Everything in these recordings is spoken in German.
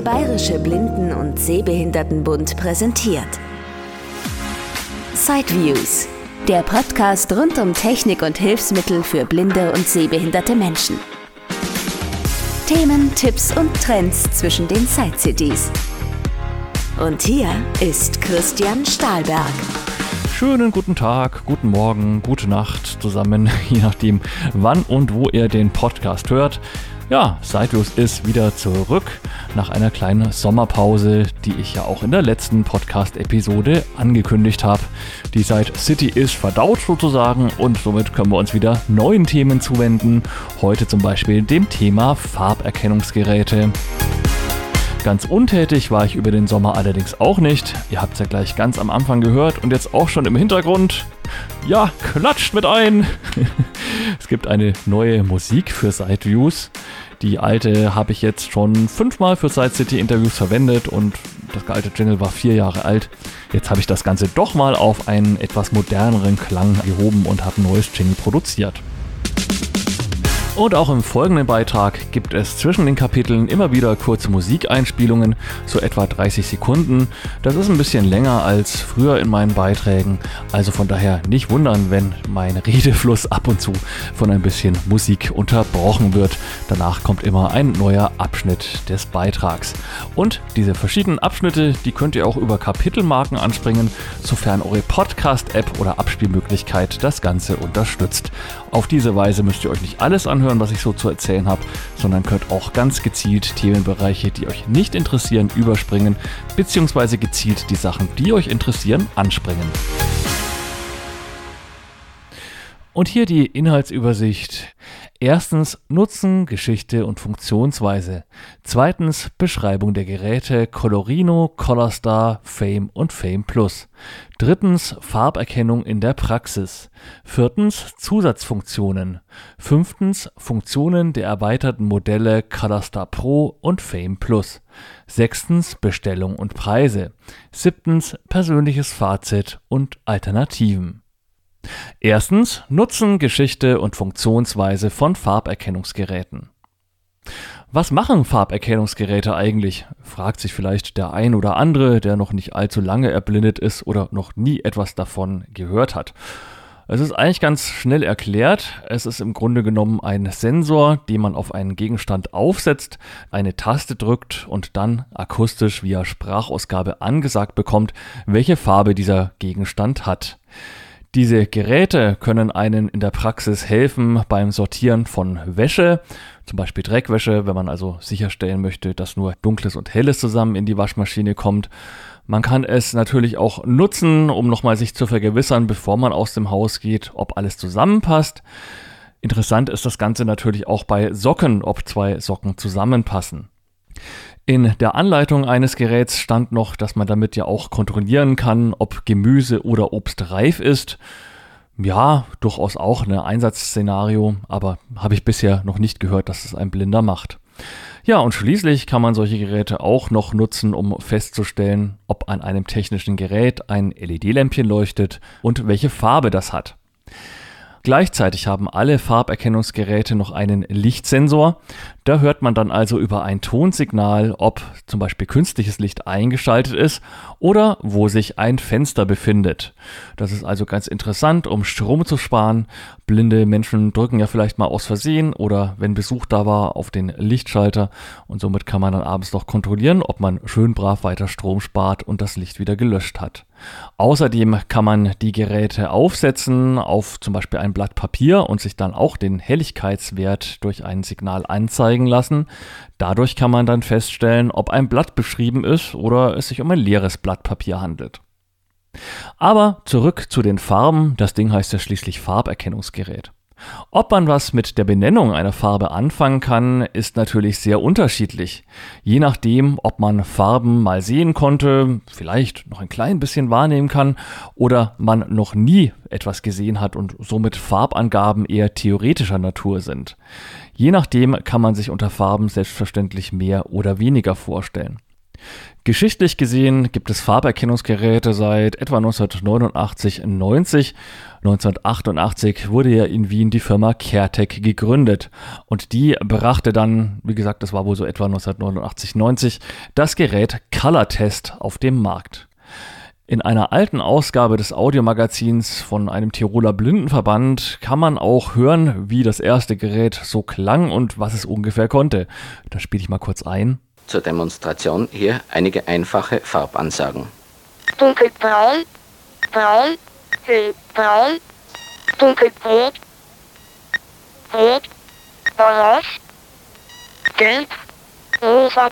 Der Bayerische Blinden- und Sehbehindertenbund präsentiert. Sideviews, der Podcast rund um Technik und Hilfsmittel für blinde und sehbehinderte Menschen. Themen, Tipps und Trends zwischen den Side-Cities. Und hier ist Christian Stahlberg. Schönen guten Tag, guten Morgen, gute Nacht zusammen, je nachdem, wann und wo ihr den Podcast hört. Ja, Sidelos ist wieder zurück nach einer kleinen Sommerpause, die ich ja auch in der letzten Podcast-Episode angekündigt habe. Die Side City ist verdaut sozusagen und somit können wir uns wieder neuen Themen zuwenden. Heute zum Beispiel dem Thema Farberkennungsgeräte. Ganz untätig war ich über den Sommer allerdings auch nicht. Ihr habt es ja gleich ganz am Anfang gehört und jetzt auch schon im Hintergrund. Ja, klatscht mit ein! es gibt eine neue Musik für Sideviews. Die alte habe ich jetzt schon fünfmal für Side City Interviews verwendet und das alte Jingle war vier Jahre alt. Jetzt habe ich das Ganze doch mal auf einen etwas moderneren Klang gehoben und habe ein neues Jingle produziert. Und auch im folgenden Beitrag gibt es zwischen den Kapiteln immer wieder kurze Musikeinspielungen, so etwa 30 Sekunden. Das ist ein bisschen länger als früher in meinen Beiträgen, also von daher nicht wundern, wenn mein Redefluss ab und zu von ein bisschen Musik unterbrochen wird. Danach kommt immer ein neuer Abschnitt des Beitrags. Und diese verschiedenen Abschnitte, die könnt ihr auch über Kapitelmarken anspringen, sofern eure Podcast-App oder Abspielmöglichkeit das Ganze unterstützt. Auf diese Weise müsst ihr euch nicht alles anhören, was ich so zu erzählen habe, sondern könnt auch ganz gezielt Themenbereiche, die euch nicht interessieren, überspringen, beziehungsweise gezielt die Sachen, die euch interessieren, anspringen. Und hier die Inhaltsübersicht. Erstens Nutzen, Geschichte und Funktionsweise. Zweitens Beschreibung der Geräte Colorino, Colorstar, Fame und Fame Plus. Drittens Farberkennung in der Praxis. Viertens Zusatzfunktionen. Fünftens Funktionen der erweiterten Modelle Colorstar Pro und Fame Plus. Sechstens Bestellung und Preise. Siebtens persönliches Fazit und Alternativen. Erstens Nutzen, Geschichte und Funktionsweise von Farberkennungsgeräten. Was machen Farberkennungsgeräte eigentlich? fragt sich vielleicht der ein oder andere, der noch nicht allzu lange erblindet ist oder noch nie etwas davon gehört hat. Es ist eigentlich ganz schnell erklärt. Es ist im Grunde genommen ein Sensor, den man auf einen Gegenstand aufsetzt, eine Taste drückt und dann akustisch via Sprachausgabe angesagt bekommt, welche Farbe dieser Gegenstand hat. Diese Geräte können einen in der Praxis helfen beim Sortieren von Wäsche, zum Beispiel Dreckwäsche, wenn man also sicherstellen möchte, dass nur dunkles und helles zusammen in die Waschmaschine kommt. Man kann es natürlich auch nutzen, um nochmal sich zu vergewissern, bevor man aus dem Haus geht, ob alles zusammenpasst. Interessant ist das Ganze natürlich auch bei Socken, ob zwei Socken zusammenpassen. In der Anleitung eines Geräts stand noch, dass man damit ja auch kontrollieren kann, ob Gemüse oder Obst reif ist. Ja, durchaus auch ein Einsatzszenario, aber habe ich bisher noch nicht gehört, dass es ein Blinder macht. Ja, und schließlich kann man solche Geräte auch noch nutzen, um festzustellen, ob an einem technischen Gerät ein LED-Lämpchen leuchtet und welche Farbe das hat. Gleichzeitig haben alle Farberkennungsgeräte noch einen Lichtsensor. Da hört man dann also über ein Tonsignal, ob zum Beispiel künstliches Licht eingeschaltet ist oder wo sich ein Fenster befindet. Das ist also ganz interessant, um Strom zu sparen. Blinde Menschen drücken ja vielleicht mal aus Versehen oder wenn Besuch da war auf den Lichtschalter und somit kann man dann abends noch kontrollieren, ob man schön brav weiter Strom spart und das Licht wieder gelöscht hat. Außerdem kann man die Geräte aufsetzen auf zum Beispiel ein Blatt Papier und sich dann auch den Helligkeitswert durch ein Signal anzeigen lassen. Dadurch kann man dann feststellen, ob ein Blatt beschrieben ist oder es sich um ein leeres Blatt Papier handelt. Aber zurück zu den Farben. Das Ding heißt ja schließlich Farberkennungsgerät. Ob man was mit der Benennung einer Farbe anfangen kann, ist natürlich sehr unterschiedlich. Je nachdem, ob man Farben mal sehen konnte, vielleicht noch ein klein bisschen wahrnehmen kann oder man noch nie etwas gesehen hat und somit Farbangaben eher theoretischer Natur sind. Je nachdem kann man sich unter Farben selbstverständlich mehr oder weniger vorstellen. Geschichtlich gesehen gibt es Farberkennungsgeräte seit etwa 1989, 90. 1988 wurde ja in Wien die Firma CareTech gegründet und die brachte dann, wie gesagt, das war wohl so etwa 1989, 90, das Gerät Color Test auf den Markt. In einer alten Ausgabe des Audiomagazins von einem Tiroler Blindenverband kann man auch hören, wie das erste Gerät so klang und was es ungefähr konnte. Da spiele ich mal kurz ein. Zur Demonstration hier einige einfache Farbansagen. Dunkelbraun, braun, hellbraun, dunkelrot, rot, orange, gelb, rosa,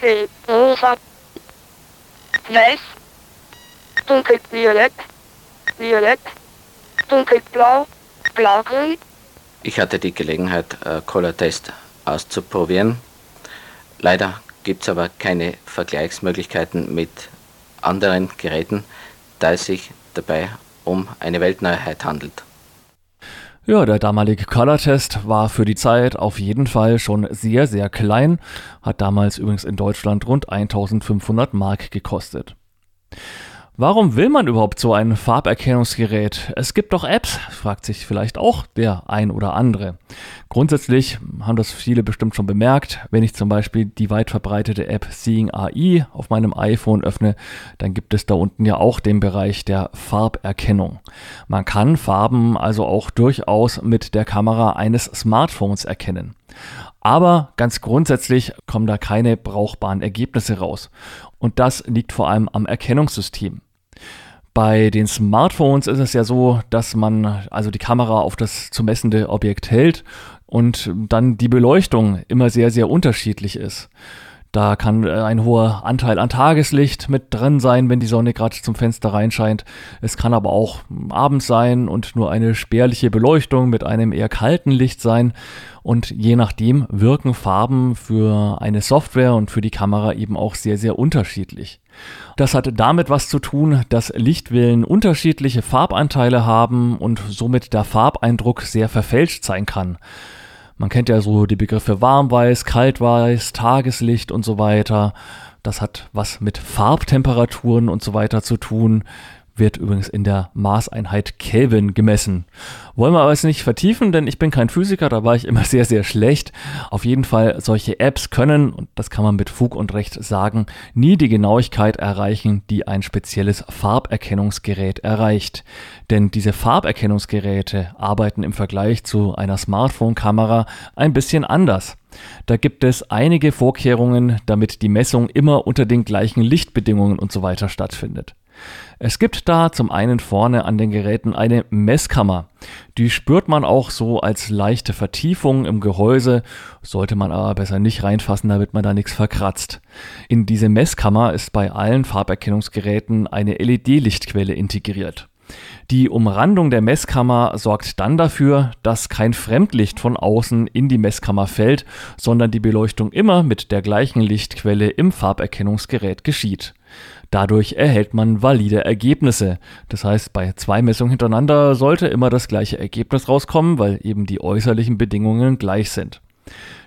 hellrosa, weiß, dunkelviolett, violett, dunkelblau, blaugrün. Ich hatte die Gelegenheit, äh, Color Test auszuprobieren. Leider gibt es aber keine Vergleichsmöglichkeiten mit anderen Geräten, da es sich dabei um eine Weltneuheit handelt. Ja, der damalige Color-Test war für die Zeit auf jeden Fall schon sehr, sehr klein, hat damals übrigens in Deutschland rund 1500 Mark gekostet. Warum will man überhaupt so ein Farberkennungsgerät? Es gibt doch Apps, fragt sich vielleicht auch der ein oder andere. Grundsätzlich haben das viele bestimmt schon bemerkt. Wenn ich zum Beispiel die weit verbreitete App Seeing AI auf meinem iPhone öffne, dann gibt es da unten ja auch den Bereich der Farberkennung. Man kann Farben also auch durchaus mit der Kamera eines Smartphones erkennen. Aber ganz grundsätzlich kommen da keine brauchbaren Ergebnisse raus. Und das liegt vor allem am Erkennungssystem. Bei den Smartphones ist es ja so, dass man also die Kamera auf das zu messende Objekt hält und dann die Beleuchtung immer sehr, sehr unterschiedlich ist. Da kann äh, ein hoher Anteil an Tageslicht mit drin sein, wenn die Sonne gerade zum Fenster reinscheint. Es kann aber auch abends sein und nur eine spärliche Beleuchtung mit einem eher kalten Licht sein. Und je nachdem wirken Farben für eine Software und für die Kamera eben auch sehr, sehr unterschiedlich. Das hat damit was zu tun, dass Lichtwellen unterschiedliche Farbanteile haben und somit der Farbeindruck sehr verfälscht sein kann. Man kennt ja so die Begriffe Warmweiß, Kaltweiß, Tageslicht und so weiter. Das hat was mit Farbtemperaturen und so weiter zu tun wird übrigens in der Maßeinheit Kelvin gemessen. Wollen wir aber jetzt nicht vertiefen, denn ich bin kein Physiker, da war ich immer sehr, sehr schlecht. Auf jeden Fall, solche Apps können, und das kann man mit Fug und Recht sagen, nie die Genauigkeit erreichen, die ein spezielles Farberkennungsgerät erreicht. Denn diese Farberkennungsgeräte arbeiten im Vergleich zu einer Smartphone-Kamera ein bisschen anders. Da gibt es einige Vorkehrungen, damit die Messung immer unter den gleichen Lichtbedingungen und so weiter stattfindet. Es gibt da zum einen vorne an den Geräten eine Messkammer. Die spürt man auch so als leichte Vertiefung im Gehäuse, sollte man aber besser nicht reinfassen, damit man da nichts verkratzt. In diese Messkammer ist bei allen Farberkennungsgeräten eine LED-Lichtquelle integriert. Die Umrandung der Messkammer sorgt dann dafür, dass kein Fremdlicht von außen in die Messkammer fällt, sondern die Beleuchtung immer mit der gleichen Lichtquelle im Farberkennungsgerät geschieht. Dadurch erhält man valide Ergebnisse. Das heißt, bei zwei Messungen hintereinander sollte immer das gleiche Ergebnis rauskommen, weil eben die äußerlichen Bedingungen gleich sind.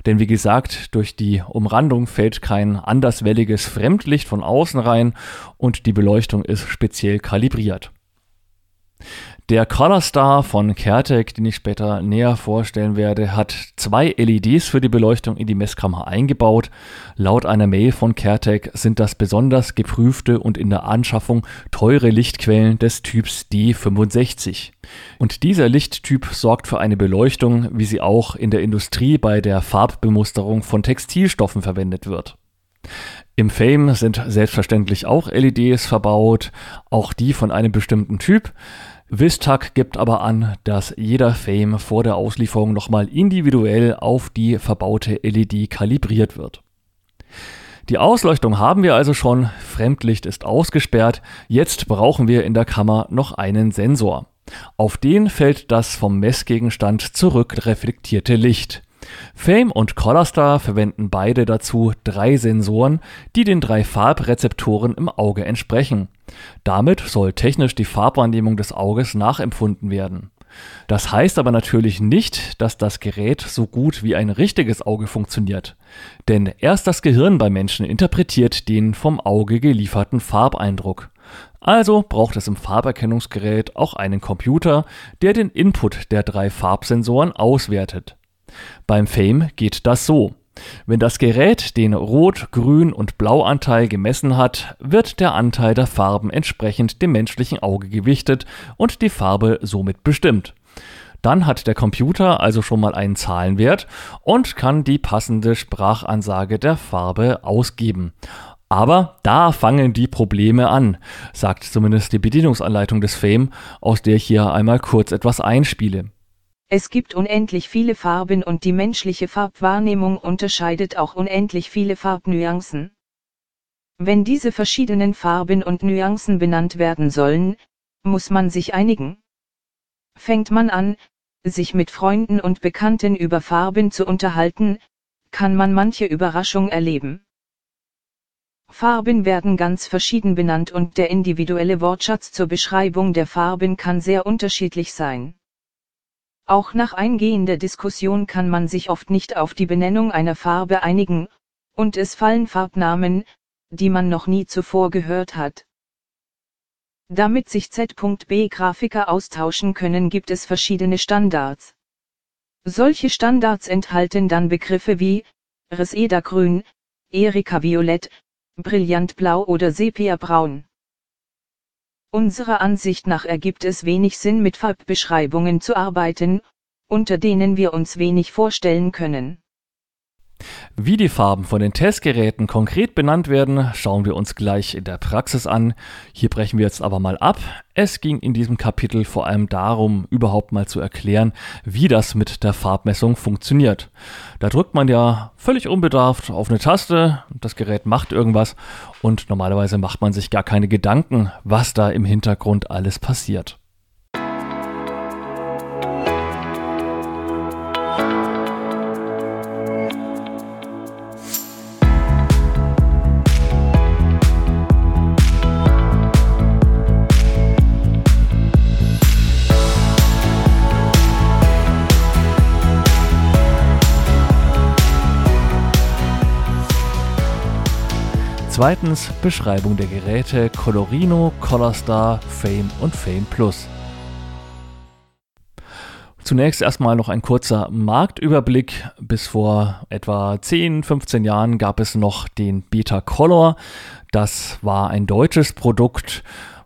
Denn wie gesagt, durch die Umrandung fällt kein anderswelliges Fremdlicht von außen rein und die Beleuchtung ist speziell kalibriert. Der Color Star von Kertek, den ich später näher vorstellen werde, hat zwei LEDs für die Beleuchtung in die Messkammer eingebaut. Laut einer Mail von Kertek sind das besonders geprüfte und in der Anschaffung teure Lichtquellen des Typs D65. Und dieser Lichttyp sorgt für eine Beleuchtung, wie sie auch in der Industrie bei der Farbbemusterung von Textilstoffen verwendet wird. Im Fame sind selbstverständlich auch LEDs verbaut, auch die von einem bestimmten Typ. Vistag gibt aber an, dass jeder Fame vor der Auslieferung nochmal individuell auf die verbaute LED kalibriert wird. Die Ausleuchtung haben wir also schon, Fremdlicht ist ausgesperrt, jetzt brauchen wir in der Kammer noch einen Sensor. Auf den fällt das vom Messgegenstand zurückreflektierte Licht. Fame und Colorstar verwenden beide dazu drei Sensoren, die den drei Farbrezeptoren im Auge entsprechen. Damit soll technisch die Farbwahrnehmung des Auges nachempfunden werden. Das heißt aber natürlich nicht, dass das Gerät so gut wie ein richtiges Auge funktioniert. Denn erst das Gehirn bei Menschen interpretiert den vom Auge gelieferten Farbeindruck. Also braucht es im Farberkennungsgerät auch einen Computer, der den Input der drei Farbsensoren auswertet. Beim Fame geht das so. Wenn das Gerät den Rot-, Grün- und Blauanteil gemessen hat, wird der Anteil der Farben entsprechend dem menschlichen Auge gewichtet und die Farbe somit bestimmt. Dann hat der Computer also schon mal einen Zahlenwert und kann die passende Sprachansage der Farbe ausgeben. Aber da fangen die Probleme an, sagt zumindest die Bedienungsanleitung des Fame, aus der ich hier einmal kurz etwas einspiele. Es gibt unendlich viele Farben und die menschliche Farbwahrnehmung unterscheidet auch unendlich viele Farbnuancen. Wenn diese verschiedenen Farben und Nuancen benannt werden sollen, muss man sich einigen. Fängt man an, sich mit Freunden und Bekannten über Farben zu unterhalten, kann man manche Überraschung erleben. Farben werden ganz verschieden benannt und der individuelle Wortschatz zur Beschreibung der Farben kann sehr unterschiedlich sein. Auch nach eingehender Diskussion kann man sich oft nicht auf die Benennung einer Farbe einigen, und es fallen Farbnamen, die man noch nie zuvor gehört hat. Damit sich Z.B Grafiker austauschen können, gibt es verschiedene Standards. Solche Standards enthalten dann Begriffe wie Reseda Grün, Erika Violett, Brillantblau oder Sepia-Braun. Unserer Ansicht nach ergibt es wenig Sinn mit Farbbeschreibungen zu arbeiten, unter denen wir uns wenig vorstellen können. Wie die Farben von den Testgeräten konkret benannt werden, schauen wir uns gleich in der Praxis an. Hier brechen wir jetzt aber mal ab. Es ging in diesem Kapitel vor allem darum, überhaupt mal zu erklären, wie das mit der Farbmessung funktioniert. Da drückt man ja völlig unbedarft auf eine Taste, das Gerät macht irgendwas und normalerweise macht man sich gar keine Gedanken, was da im Hintergrund alles passiert. Zweitens Beschreibung der Geräte Colorino, Colorstar, Fame und Fame Plus. Zunächst erstmal noch ein kurzer Marktüberblick. Bis vor etwa 10, 15 Jahren gab es noch den Beta Color. Das war ein deutsches Produkt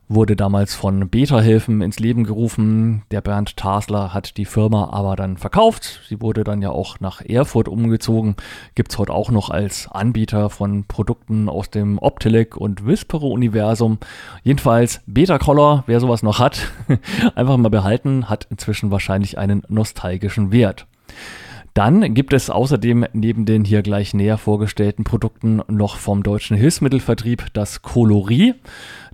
wurde damals von Beta-Hilfen ins Leben gerufen. Der Bernd Tasler hat die Firma aber dann verkauft. Sie wurde dann ja auch nach Erfurt umgezogen. Gibt es heute auch noch als Anbieter von Produkten aus dem Optelec und Wispero-Universum. Jedenfalls Beta-Color, wer sowas noch hat, einfach mal behalten, hat inzwischen wahrscheinlich einen nostalgischen Wert. Dann gibt es außerdem neben den hier gleich näher vorgestellten Produkten noch vom deutschen Hilfsmittelvertrieb das Coloris.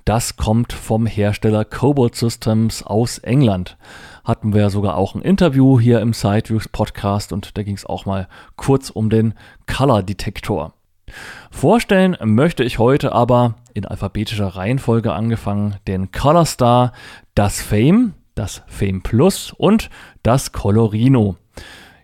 Das kommt vom Hersteller Cobalt Systems aus England. Hatten wir sogar auch ein Interview hier im Sideviews Podcast und da ging es auch mal kurz um den Color Detektor. Vorstellen möchte ich heute aber in alphabetischer Reihenfolge angefangen den Color Star, das Fame, das Fame Plus und das Colorino.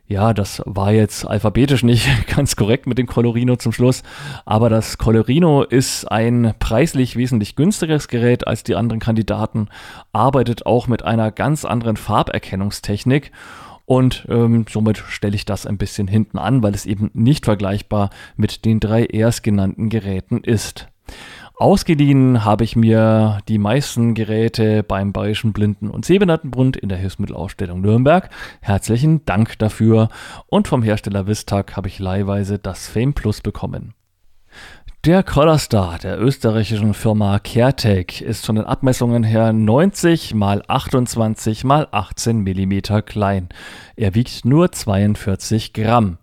Ja, das war jetzt alphabetisch nicht ganz korrekt mit dem Colorino zum Schluss, aber das Colorino ist ein preislich wesentlich günstigeres Gerät als die anderen Kandidaten, arbeitet auch mit einer ganz anderen Farberkennungstechnik und ähm, somit stelle ich das ein bisschen hinten an, weil es eben nicht vergleichbar mit den drei erstgenannten Geräten ist. Ausgeliehen habe ich mir die meisten Geräte beim Bayerischen Blinden- und Sehbehindertenbund in der Hilfsmittelausstellung Nürnberg. Herzlichen Dank dafür. Und vom Hersteller Vistag habe ich leihweise das Fame Plus bekommen. Der Colorstar der österreichischen Firma CareTech ist von den Abmessungen her 90 x 28 x 18 mm klein. Er wiegt nur 42 Gramm.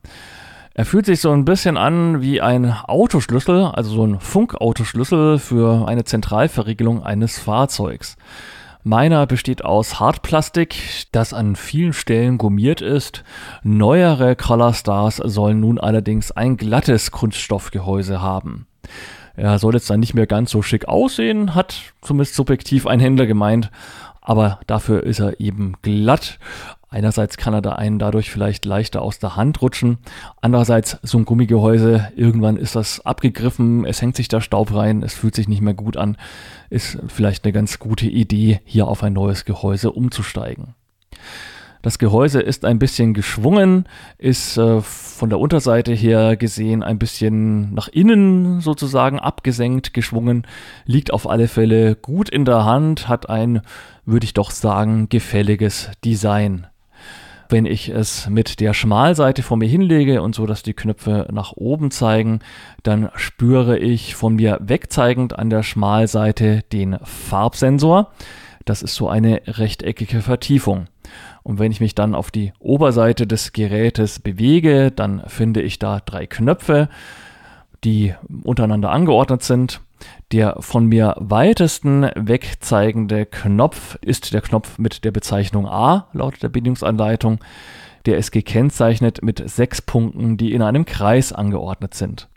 Er fühlt sich so ein bisschen an wie ein Autoschlüssel, also so ein Funkautoschlüssel für eine Zentralverriegelung eines Fahrzeugs. Meiner besteht aus Hartplastik, das an vielen Stellen gummiert ist. Neuere Color Stars sollen nun allerdings ein glattes Kunststoffgehäuse haben. Er soll jetzt dann nicht mehr ganz so schick aussehen, hat zumindest subjektiv ein Händler gemeint, aber dafür ist er eben glatt. Einerseits kann er da einen dadurch vielleicht leichter aus der Hand rutschen. Andererseits so ein Gummigehäuse, irgendwann ist das abgegriffen, es hängt sich da Staub rein, es fühlt sich nicht mehr gut an. Ist vielleicht eine ganz gute Idee, hier auf ein neues Gehäuse umzusteigen. Das Gehäuse ist ein bisschen geschwungen, ist äh, von der Unterseite her gesehen ein bisschen nach innen sozusagen abgesenkt, geschwungen, liegt auf alle Fälle gut in der Hand, hat ein, würde ich doch sagen, gefälliges Design. Wenn ich es mit der Schmalseite vor mir hinlege und so, dass die Knöpfe nach oben zeigen, dann spüre ich von mir wegzeigend an der Schmalseite den Farbsensor. Das ist so eine rechteckige Vertiefung. Und wenn ich mich dann auf die Oberseite des Gerätes bewege, dann finde ich da drei Knöpfe, die untereinander angeordnet sind. Der von mir weitesten wegzeigende Knopf ist der Knopf mit der Bezeichnung A laut der Bedienungsanleitung. Der ist gekennzeichnet mit sechs Punkten, die in einem Kreis angeordnet sind.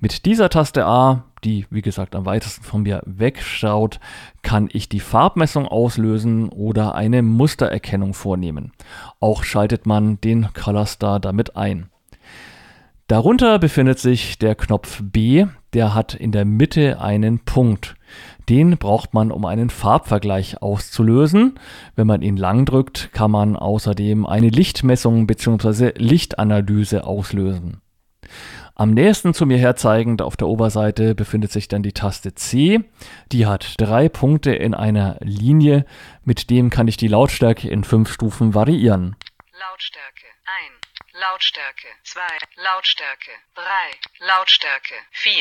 Mit dieser Taste A, die wie gesagt am weitesten von mir wegschaut, kann ich die Farbmessung auslösen oder eine Mustererkennung vornehmen. Auch schaltet man den Color Star damit ein. Darunter befindet sich der Knopf B, der hat in der Mitte einen Punkt. Den braucht man, um einen Farbvergleich auszulösen. Wenn man ihn lang drückt, kann man außerdem eine Lichtmessung bzw. Lichtanalyse auslösen. Am nächsten zu mir herzeigend auf der Oberseite befindet sich dann die Taste C. Die hat drei Punkte in einer Linie. Mit dem kann ich die Lautstärke in fünf Stufen variieren. Lautstärke 1, Lautstärke 2, Lautstärke 3, Lautstärke 4,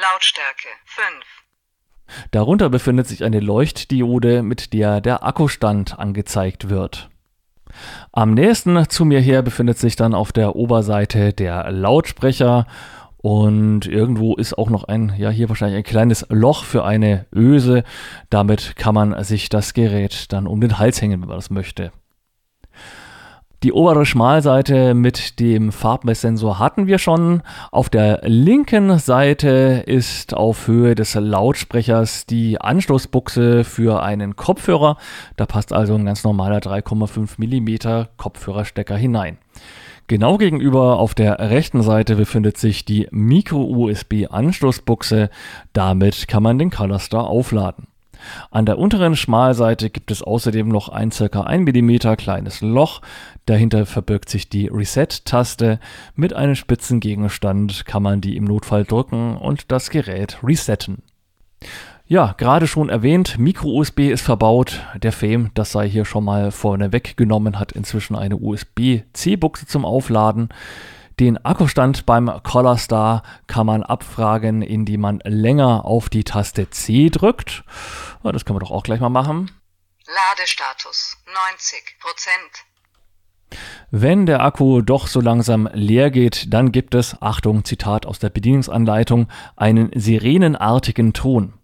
Lautstärke 5. Darunter befindet sich eine Leuchtdiode, mit der der Akkustand angezeigt wird. Am nächsten zu mir her befindet sich dann auf der Oberseite der Lautsprecher und irgendwo ist auch noch ein, ja hier wahrscheinlich ein kleines Loch für eine Öse. Damit kann man sich das Gerät dann um den Hals hängen, wenn man das möchte. Die obere Schmalseite mit dem Farbmesssensor hatten wir schon. Auf der linken Seite ist auf Höhe des Lautsprechers die Anschlussbuchse für einen Kopfhörer. Da passt also ein ganz normaler 3,5 mm Kopfhörerstecker hinein. Genau gegenüber auf der rechten Seite befindet sich die Micro-USB-Anschlussbuchse. Damit kann man den Colorstar aufladen. An der unteren Schmalseite gibt es außerdem noch ein ca. 1 mm kleines Loch. Dahinter verbirgt sich die Reset-Taste. Mit einem spitzen Gegenstand kann man die im Notfall drücken und das Gerät resetten. Ja, gerade schon erwähnt, Micro-USB ist verbaut. Der Fame, das sei hier schon mal vorne weggenommen, hat inzwischen eine USB-C-Buchse zum Aufladen. Den Akkustand beim Collar Star kann man abfragen, indem man länger auf die Taste C drückt. Das können wir doch auch gleich mal machen. Ladestatus 90% Wenn der Akku doch so langsam leer geht, dann gibt es, Achtung, Zitat aus der Bedienungsanleitung, einen sirenenartigen Ton.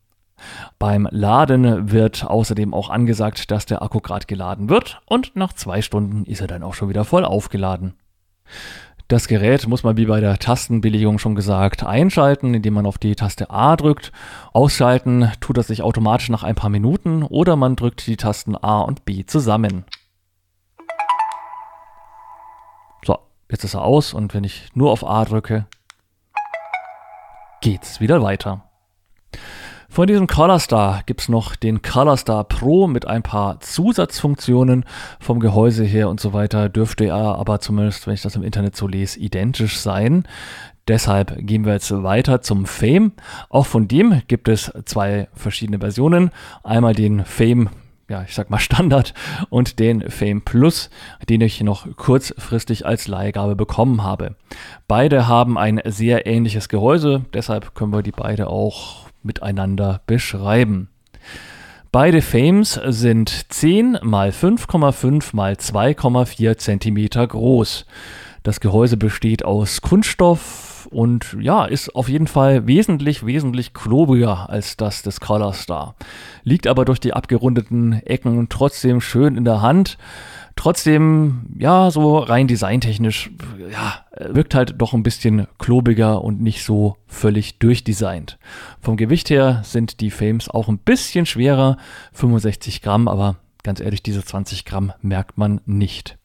Beim Laden wird außerdem auch angesagt, dass der Akku gerade geladen wird und nach zwei Stunden ist er dann auch schon wieder voll aufgeladen. Das Gerät muss man wie bei der Tastenbelegung schon gesagt einschalten, indem man auf die Taste A drückt. Ausschalten tut das sich automatisch nach ein paar Minuten oder man drückt die Tasten A und B zusammen. So, jetzt ist er aus und wenn ich nur auf A drücke, geht's wieder weiter. Von diesem Colorstar gibt es noch den Colorstar Pro mit ein paar Zusatzfunktionen vom Gehäuse her und so weiter. Dürfte er aber zumindest, wenn ich das im Internet so lese, identisch sein. Deshalb gehen wir jetzt weiter zum Fame. Auch von dem gibt es zwei verschiedene Versionen. Einmal den Fame ja, ich sag mal Standard und den Fame Plus, den ich noch kurzfristig als Leihgabe bekommen habe. Beide haben ein sehr ähnliches Gehäuse, deshalb können wir die beide auch miteinander beschreiben. Beide Fames sind 10 mal 5,5 mal 2,4 cm groß. Das Gehäuse besteht aus Kunststoff und ja, ist auf jeden Fall wesentlich, wesentlich klobiger als das des Color Star. Liegt aber durch die abgerundeten Ecken trotzdem schön in der Hand. Trotzdem, ja, so rein designtechnisch, ja, wirkt halt doch ein bisschen klobiger und nicht so völlig durchdesignt. Vom Gewicht her sind die Fames auch ein bisschen schwerer, 65 Gramm, aber ganz ehrlich, diese 20 Gramm merkt man nicht.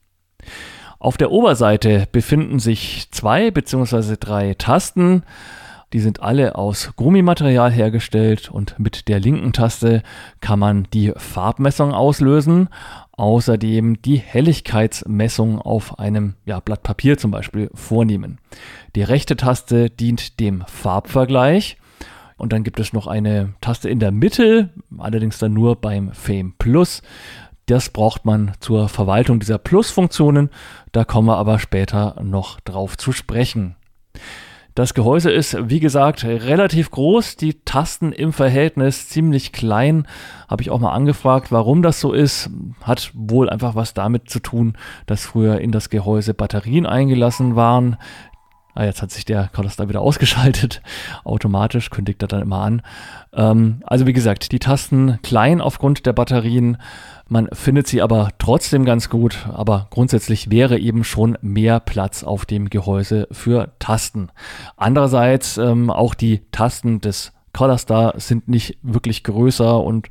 Auf der Oberseite befinden sich zwei bzw. drei Tasten. Die sind alle aus Gummimaterial hergestellt und mit der linken Taste kann man die Farbmessung auslösen. Außerdem die Helligkeitsmessung auf einem ja, Blatt Papier zum Beispiel vornehmen. Die rechte Taste dient dem Farbvergleich. Und dann gibt es noch eine Taste in der Mitte, allerdings dann nur beim Fame Plus. Das braucht man zur Verwaltung dieser Plus-Funktionen. Da kommen wir aber später noch drauf zu sprechen. Das Gehäuse ist, wie gesagt, relativ groß, die Tasten im Verhältnis ziemlich klein. Habe ich auch mal angefragt, warum das so ist. Hat wohl einfach was damit zu tun, dass früher in das Gehäuse Batterien eingelassen waren. Ah, jetzt hat sich der Counter wieder ausgeschaltet. Automatisch kündigt er dann immer an. Ähm, also wie gesagt, die Tasten klein aufgrund der Batterien. Man findet sie aber trotzdem ganz gut, aber grundsätzlich wäre eben schon mehr Platz auf dem Gehäuse für Tasten. Andererseits ähm, auch die Tasten des Colorstar sind nicht wirklich größer und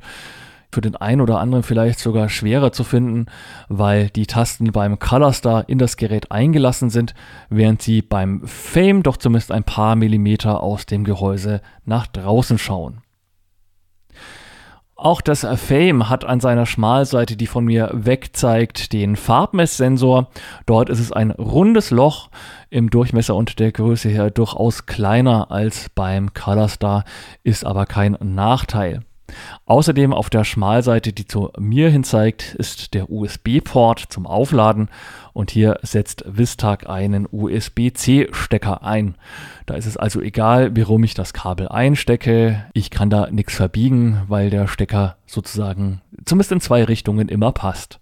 für den einen oder anderen vielleicht sogar schwerer zu finden, weil die Tasten beim Colorstar in das Gerät eingelassen sind, während sie beim Fame doch zumindest ein paar Millimeter aus dem Gehäuse nach draußen schauen. Auch das Fame hat an seiner Schmalseite, die von mir weg zeigt, den Farbmesssensor. Dort ist es ein rundes Loch im Durchmesser und der Größe her durchaus kleiner als beim Colorstar, ist aber kein Nachteil. Außerdem auf der Schmalseite, die zu mir hin zeigt, ist der USB-Port zum Aufladen und hier setzt Vistag einen USB-C-Stecker ein. Da ist es also egal, warum ich das Kabel einstecke. Ich kann da nichts verbiegen, weil der Stecker sozusagen zumindest in zwei Richtungen immer passt.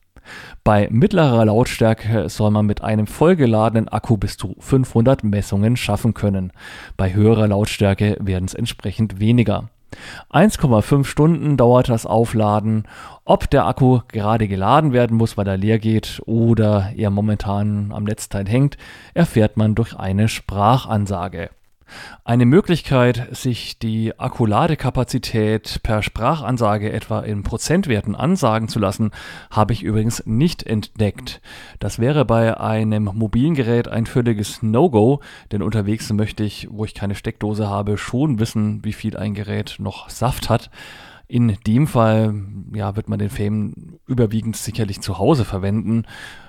Bei mittlerer Lautstärke soll man mit einem vollgeladenen Akku bis zu 500 Messungen schaffen können. Bei höherer Lautstärke werden es entsprechend weniger. 1,5 Stunden dauert das Aufladen. Ob der Akku gerade geladen werden muss, weil er leer geht oder er momentan am Netzteil hängt, erfährt man durch eine Sprachansage. Eine Möglichkeit, sich die Akkuladekapazität per Sprachansage etwa in Prozentwerten ansagen zu lassen, habe ich übrigens nicht entdeckt. Das wäre bei einem mobilen Gerät ein völliges No-Go, denn unterwegs möchte ich, wo ich keine Steckdose habe, schon wissen, wie viel ein Gerät noch Saft hat. In dem Fall ja, wird man den Fame überwiegend sicherlich zu Hause verwenden.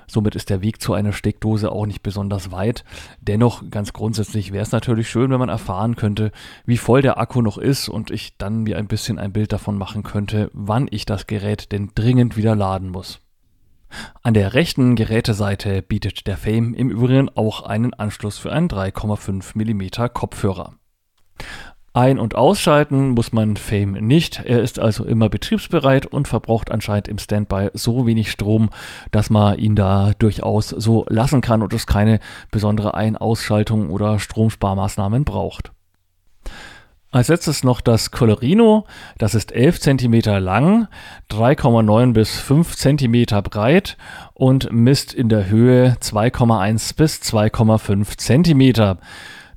Somit ist der Weg zu einer Steckdose auch nicht besonders weit. Dennoch, ganz grundsätzlich wäre es natürlich schön, wenn man erfahren könnte, wie voll der Akku noch ist und ich dann mir ein bisschen ein Bild davon machen könnte, wann ich das Gerät denn dringend wieder laden muss. An der rechten Geräteseite bietet der Fame im Übrigen auch einen Anschluss für einen 3,5 mm Kopfhörer. Ein- und ausschalten muss man Fame nicht. Er ist also immer betriebsbereit und verbraucht anscheinend im Standby so wenig Strom, dass man ihn da durchaus so lassen kann und es keine besondere Ein-, Ausschaltung oder Stromsparmaßnahmen braucht. Als letztes noch das Colorino. Das ist 11 cm lang, 3,9 bis 5 cm breit und misst in der Höhe 2,1 bis 2,5 cm.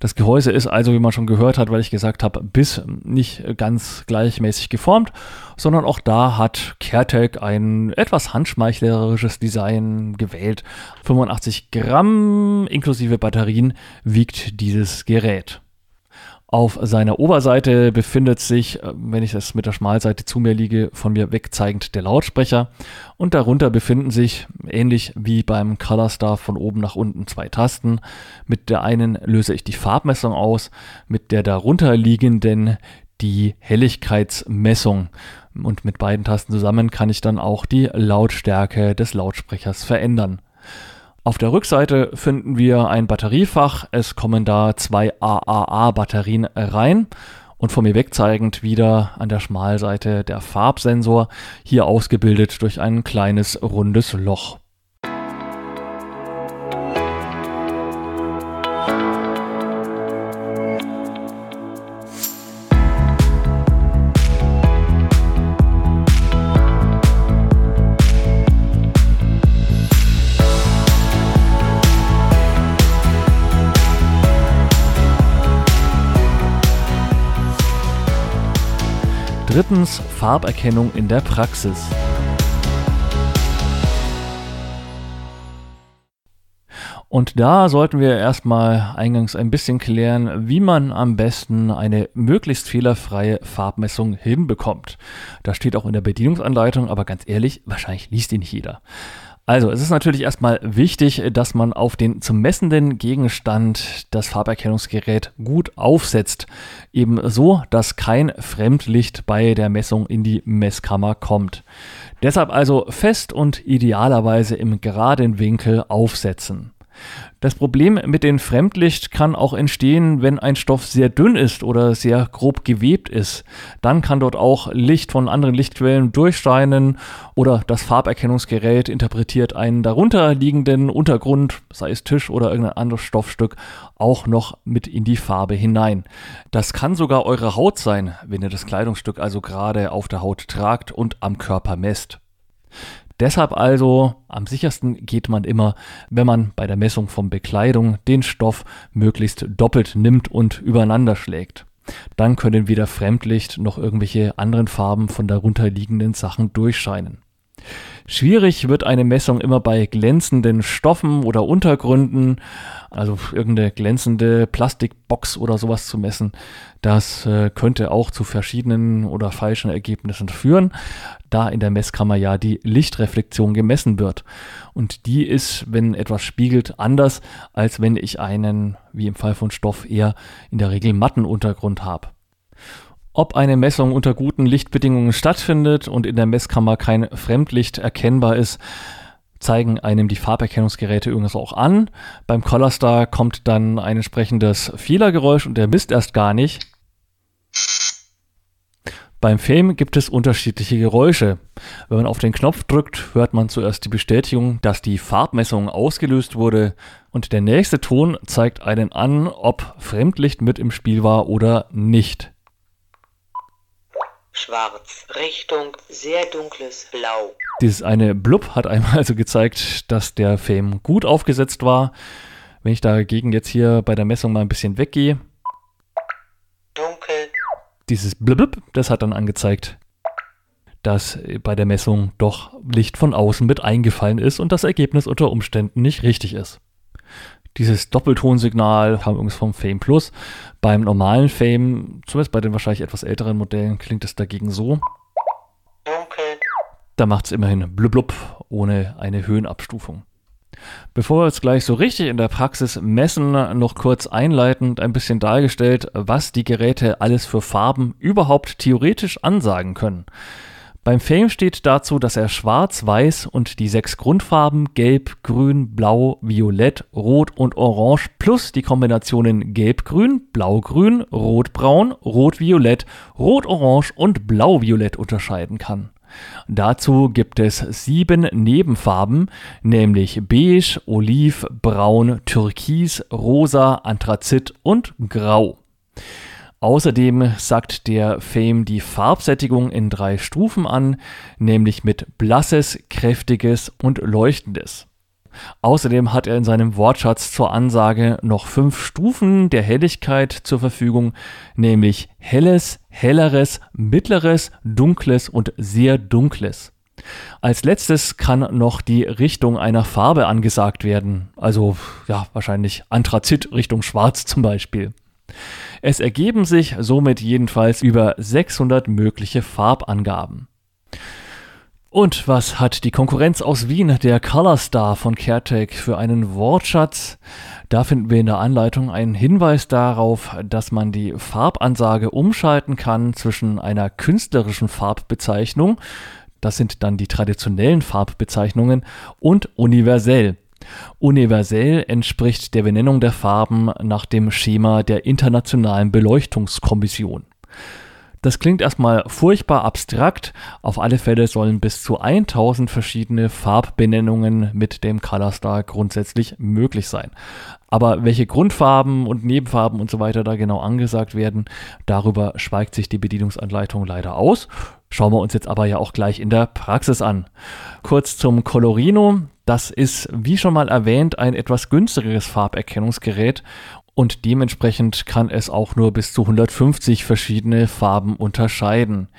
Das Gehäuse ist also, wie man schon gehört hat, weil ich gesagt habe, bis nicht ganz gleichmäßig geformt, sondern auch da hat CareTech ein etwas handschmeichlerisches Design gewählt. 85 Gramm inklusive Batterien wiegt dieses Gerät. Auf seiner Oberseite befindet sich, äh, wenn ich es mit der Schmalseite zu mir liege, von mir wegzeigend der Lautsprecher. Und darunter befinden sich, ähnlich wie beim Colorstar von oben nach unten, zwei Tasten. Mit der einen löse ich die Farbmessung aus, mit der darunter liegenden die Helligkeitsmessung. Und mit beiden Tasten zusammen kann ich dann auch die Lautstärke des Lautsprechers verändern. Auf der Rückseite finden wir ein Batteriefach. Es kommen da zwei AAA-Batterien rein und von mir wegzeigend wieder an der Schmalseite der Farbsensor, hier ausgebildet durch ein kleines rundes Loch. Drittens Farberkennung in der Praxis. Und da sollten wir erstmal eingangs ein bisschen klären, wie man am besten eine möglichst fehlerfreie Farbmessung hinbekommt. Das steht auch in der Bedienungsanleitung, aber ganz ehrlich, wahrscheinlich liest die nicht jeder. Also, es ist natürlich erstmal wichtig, dass man auf den zum messenden Gegenstand das Farberkennungsgerät gut aufsetzt. Eben so, dass kein Fremdlicht bei der Messung in die Messkammer kommt. Deshalb also fest und idealerweise im geraden Winkel aufsetzen. Das Problem mit dem Fremdlicht kann auch entstehen, wenn ein Stoff sehr dünn ist oder sehr grob gewebt ist. Dann kann dort auch Licht von anderen Lichtquellen durchscheinen oder das Farberkennungsgerät interpretiert einen darunter liegenden Untergrund, sei es Tisch oder irgendein anderes Stoffstück, auch noch mit in die Farbe hinein. Das kann sogar eure Haut sein, wenn ihr das Kleidungsstück also gerade auf der Haut tragt und am Körper messt. Deshalb also am sichersten geht man immer, wenn man bei der Messung von Bekleidung den Stoff möglichst doppelt nimmt und übereinander schlägt. Dann können weder Fremdlicht noch irgendwelche anderen Farben von darunter liegenden Sachen durchscheinen. Schwierig wird eine Messung immer bei glänzenden Stoffen oder Untergründen, also irgendeine glänzende Plastikbox oder sowas zu messen. Das äh, könnte auch zu verschiedenen oder falschen Ergebnissen führen, da in der Messkammer ja die Lichtreflexion gemessen wird. Und die ist, wenn etwas spiegelt, anders, als wenn ich einen, wie im Fall von Stoff, eher in der Regel matten Untergrund habe. Ob eine Messung unter guten Lichtbedingungen stattfindet und in der Messkammer kein Fremdlicht erkennbar ist, zeigen einem die Farberkennungsgeräte übrigens auch an. Beim Colorstar kommt dann ein entsprechendes Fehlergeräusch und der misst erst gar nicht. Beim Fame gibt es unterschiedliche Geräusche. Wenn man auf den Knopf drückt, hört man zuerst die Bestätigung, dass die Farbmessung ausgelöst wurde und der nächste Ton zeigt einen an, ob Fremdlicht mit im Spiel war oder nicht schwarz, Richtung sehr dunkles Blau. Dieses eine Blub hat einmal also gezeigt, dass der Fame gut aufgesetzt war. Wenn ich dagegen jetzt hier bei der Messung mal ein bisschen weggehe. Dunkel. Dieses Blub, das hat dann angezeigt, dass bei der Messung doch Licht von außen mit eingefallen ist und das Ergebnis unter Umständen nicht richtig ist. Dieses Doppeltonsignal kam übrigens vom Fame Plus. Beim normalen Fame, zumindest bei den wahrscheinlich etwas älteren Modellen, klingt es dagegen so. Dunkel. Da macht es immerhin blub ohne eine Höhenabstufung. Bevor wir jetzt gleich so richtig in der Praxis messen, noch kurz einleitend ein bisschen dargestellt, was die Geräte alles für Farben überhaupt theoretisch ansagen können. Beim Fame steht dazu, dass er schwarz, weiß und die sechs Grundfarben gelb, grün, blau, violett, rot und orange plus die Kombinationen gelb-grün, blau-grün, rot-braun, rot-violett, rot-orange und blau-violett unterscheiden kann. Dazu gibt es sieben Nebenfarben, nämlich beige, oliv, braun, türkis, rosa, anthrazit und grau. Außerdem sagt der Fame die Farbsättigung in drei Stufen an, nämlich mit blasses, kräftiges und leuchtendes. Außerdem hat er in seinem Wortschatz zur Ansage noch fünf Stufen der Helligkeit zur Verfügung, nämlich helles, helleres, mittleres, dunkles und sehr dunkles. Als letztes kann noch die Richtung einer Farbe angesagt werden, also ja wahrscheinlich Anthrazit Richtung Schwarz zum Beispiel. Es ergeben sich somit jedenfalls über 600 mögliche Farbangaben. Und was hat die Konkurrenz aus Wien, der Color Star von CareTech, für einen Wortschatz? Da finden wir in der Anleitung einen Hinweis darauf, dass man die Farbansage umschalten kann zwischen einer künstlerischen Farbbezeichnung, das sind dann die traditionellen Farbbezeichnungen, und universell. Universell entspricht der Benennung der Farben nach dem Schema der Internationalen Beleuchtungskommission. Das klingt erstmal furchtbar abstrakt, auf alle Fälle sollen bis zu 1000 verschiedene Farbbenennungen mit dem Colorstar grundsätzlich möglich sein. Aber welche Grundfarben und Nebenfarben und so weiter da genau angesagt werden, darüber schweigt sich die Bedienungsanleitung leider aus. Schauen wir uns jetzt aber ja auch gleich in der Praxis an. Kurz zum Colorino. Das ist, wie schon mal erwähnt, ein etwas günstigeres Farberkennungsgerät und dementsprechend kann es auch nur bis zu 150 verschiedene Farben unterscheiden.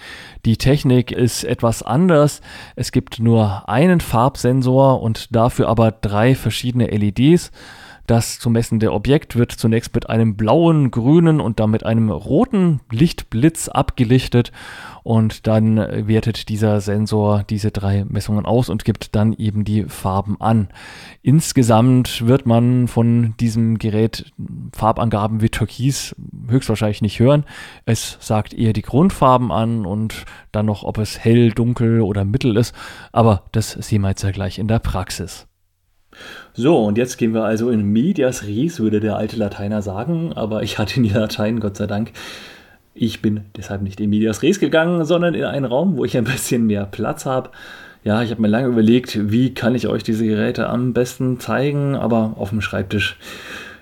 Die Technik ist etwas anders. Es gibt nur einen Farbsensor und dafür aber drei verschiedene LEDs. Das zu messende Objekt wird zunächst mit einem blauen, grünen und dann mit einem roten Lichtblitz abgelichtet und dann wertet dieser Sensor diese drei Messungen aus und gibt dann eben die Farben an. Insgesamt wird man von diesem Gerät Farbangaben wie Türkis höchstwahrscheinlich nicht hören. Es sagt eher die Grundfarben an und dann noch, ob es hell, dunkel oder mittel ist, aber das sehen wir jetzt ja gleich in der Praxis. So, und jetzt gehen wir also in Medias Res, würde der alte Lateiner sagen, aber ich hatte nie Latein, Gott sei Dank. Ich bin deshalb nicht in Medias Res gegangen, sondern in einen Raum, wo ich ein bisschen mehr Platz habe. Ja, ich habe mir lange überlegt, wie kann ich euch diese Geräte am besten zeigen, aber auf dem Schreibtisch,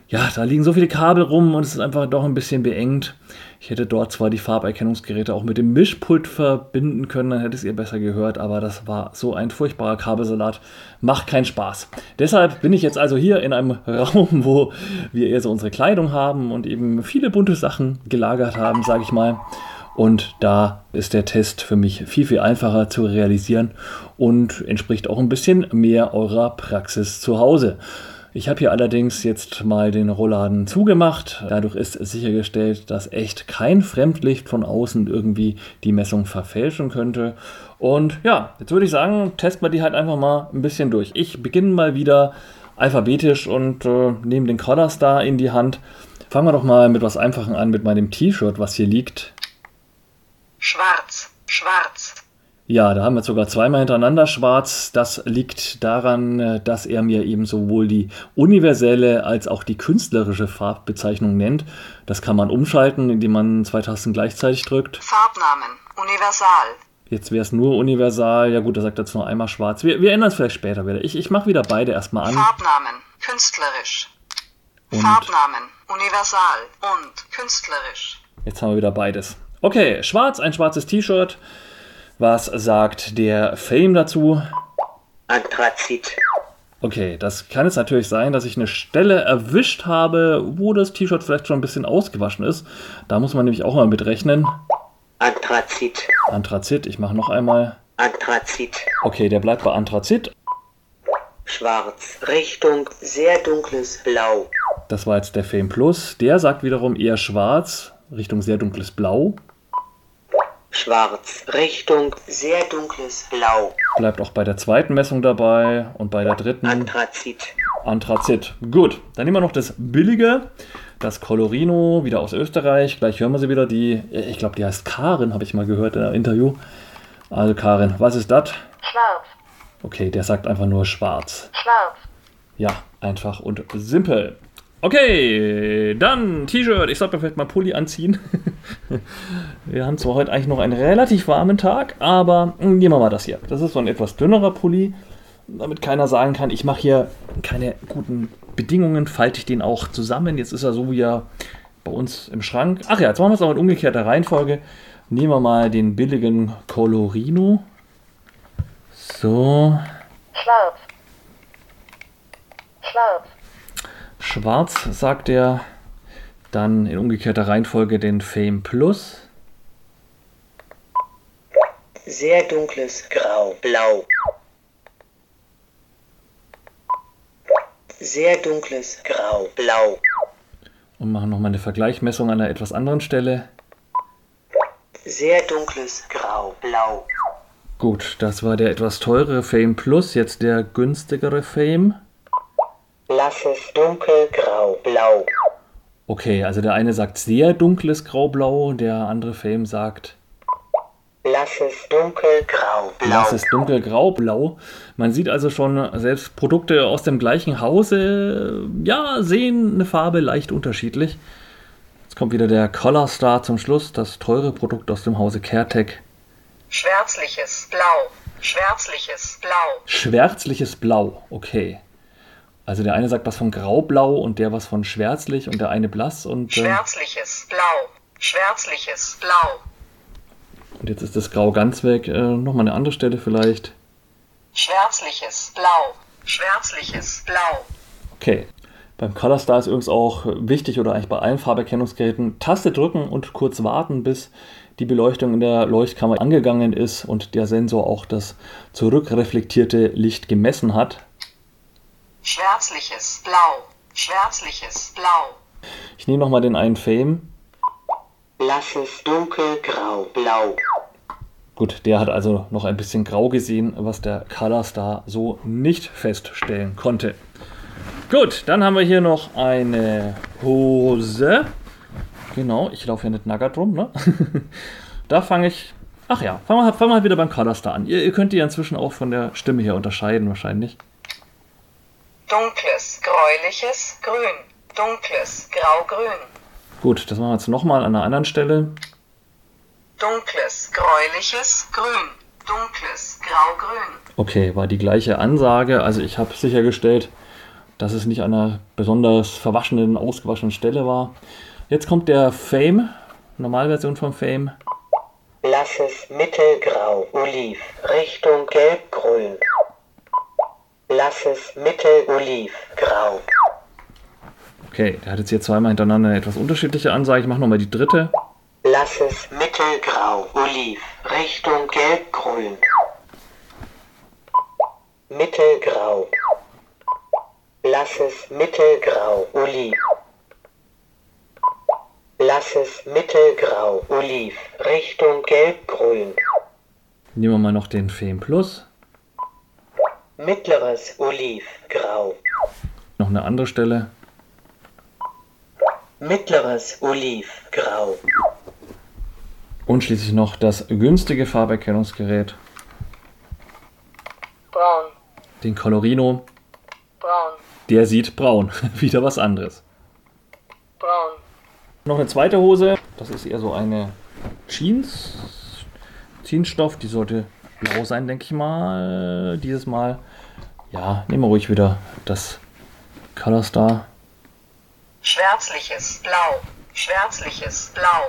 ja, da liegen so viele Kabel rum und es ist einfach doch ein bisschen beengt. Ich hätte dort zwar die Farberkennungsgeräte auch mit dem Mischpult verbinden können, dann hättet ihr besser gehört, aber das war so ein furchtbarer Kabelsalat. Macht keinen Spaß. Deshalb bin ich jetzt also hier in einem Raum, wo wir eher so unsere Kleidung haben und eben viele bunte Sachen gelagert haben, sage ich mal. Und da ist der Test für mich viel, viel einfacher zu realisieren und entspricht auch ein bisschen mehr eurer Praxis zu Hause. Ich habe hier allerdings jetzt mal den Rollladen zugemacht. Dadurch ist sichergestellt, dass echt kein Fremdlicht von außen irgendwie die Messung verfälschen könnte. Und ja, jetzt würde ich sagen, testen wir die halt einfach mal ein bisschen durch. Ich beginne mal wieder alphabetisch und äh, nehme den Color in die Hand. Fangen wir doch mal mit was Einfachem an, mit meinem T-Shirt, was hier liegt. Schwarz, schwarz. Ja, da haben wir sogar zweimal hintereinander schwarz. Das liegt daran, äh, dass er mir eben sowohl die universelle als auch die künstlerische Farbbezeichnung nennt. Das kann man umschalten, indem man zwei Tasten gleichzeitig drückt. Farbnamen, universal. Jetzt wäre es nur universal. Ja gut, da sagt er jetzt nur einmal schwarz. Wir, wir ändern es vielleicht später wieder. Ich, ich mache wieder beide erstmal an. Farbnamen, künstlerisch. Und Farbnamen, universal und künstlerisch. jetzt haben wir wieder beides. Okay, schwarz, ein schwarzes T-Shirt. Was sagt der Fame dazu? Anthrazit, Okay, das kann jetzt natürlich sein, dass ich eine Stelle erwischt habe, wo das T-Shirt vielleicht schon ein bisschen ausgewaschen ist. Da muss man nämlich auch mal mitrechnen. Anthrazit, Anthrazit, ich mache noch einmal. Anthrazit, Okay, der bleibt bei Anthrazit. schwarz, Richtung sehr dunkles Blau, Das war jetzt der Fame Plus. Der sagt wiederum eher schwarz, Richtung sehr dunkles Blau. Schwarz, Richtung sehr dunkles Blau, Bleibt auch bei der zweiten Messung dabei und bei der dritten Anthrazit, Anthrazit. Gut, dann nehmen wir noch das billige, das Colorino, wieder aus Österreich. Gleich hören wir sie wieder. Die, ich glaube, die heißt Karin, habe ich mal gehört in einem Interview. Also Karin, was ist das? Schwarz, Okay, der sagt einfach nur schwarz. schwarz, Ja, einfach und simpel. Okay, dann T-Shirt. Ich sollte mir vielleicht mal Pulli anziehen. wir haben zwar heute eigentlich noch einen relativ warmen Tag, aber mm, nehmen wir mal das hier. Das ist so ein etwas dünnerer Pulli, damit keiner sagen kann, ich mache hier keine guten Bedingungen, falte ich den auch zusammen. Jetzt ist er so wie er bei uns im Schrank. Ach ja, jetzt machen wir es auch in umgekehrter Reihenfolge. Nehmen wir mal den billigen Colorino. So, schwarz, schwarz, Schwarz sagt er. Dann in umgekehrter Reihenfolge den Fame Plus. sehr dunkles Grau, Blau, sehr dunkles Grau, Blau, Und machen nochmal eine Vergleichsmessung an einer etwas anderen Stelle. sehr dunkles Grau, Blau, Gut, das war der etwas teurere Fame Plus, jetzt der günstigere Fame. Blasses dunkelgrau, Blau, Okay, also der eine sagt sehr dunkles Graublau, der andere Fame sagt blasses dunkelgrau, Blau, lasses dunkel Graublau. Man sieht also schon, selbst Produkte aus dem gleichen Hause, ja, sehen eine Farbe leicht unterschiedlich. Jetzt kommt wieder der Color Star zum Schluss, das teure Produkt aus dem Hause CareTech. Schwärzliches Blau, schwärzliches Blau. Schwärzliches Blau, okay. Also der eine sagt was von Graublau und der was von schwärzlich und der eine blass und, äh, Schwärzliches Blau, schwärzliches Blau. und jetzt ist das Grau ganz weg. Äh, Nochmal eine andere Stelle vielleicht. Schwärzliches Blau, schwärzliches Blau. Okay. Beim Color Star ist übrigens auch wichtig oder eigentlich bei allen Farberkennungsgeräten Taste drücken und kurz warten, bis die Beleuchtung in der Leuchtkammer angegangen ist und der Sensor auch das zurückreflektierte Licht gemessen hat. Schwärzliches Blau, schwärzliches Blau, Ich nehme nochmal den einen Fame. blasses dunkelgrau, blau, Gut, der hat also noch ein bisschen grau gesehen, was der Color Star so nicht feststellen konnte. Gut, dann haben wir hier noch eine Hose. Genau, ich laufe ja nicht nackert rum, ne? da fange ich. Ach ja, fangen wir, fangen wir wieder beim Color Star an. Ihr, ihr könnt die ja inzwischen auch von der Stimme her unterscheiden, wahrscheinlich. Dunkles, gräuliches Grün, dunkles, graugrün, Gut, das machen wir jetzt nochmal an einer anderen Stelle. dunkles, gräuliches Grün, dunkles, graugrün, Okay, war die gleiche Ansage. Also ich habe sichergestellt, dass es nicht an einer besonders verwaschenen, ausgewaschenen Stelle war. Jetzt kommt der Fame, Normalversion vom Fame. blasses mittelgrau, oliv, Richtung gelbgrün, blasses mitteloliv, grau, Okay, der hat jetzt hier zweimal hintereinander eine etwas unterschiedliche Ansage. Ich mache nochmal die dritte. blasses mittelgrau, oliv, Richtung gelbgrün, mittelgrau, blasses mittelgrau, oliv, blasses mittelgrau, oliv, Richtung gelbgrün, Nehmen wir mal noch den Fame Plus. Mittleres oliv, grau, Noch eine andere Stelle. mittleres oliv, grau, Und schließlich noch das günstige Farberkennungsgerät, braun, den Colorino. braun, Der sieht braun. Wieder was anderes. braun, Noch eine zweite Hose. Das ist eher so eine Jeans. Jeansstoff. Die sollte blau sein, denke ich mal. Dieses Mal. Ja, nehmen wir ruhig wieder das Color Star. schwärzliches Blau, schwärzliches Blau,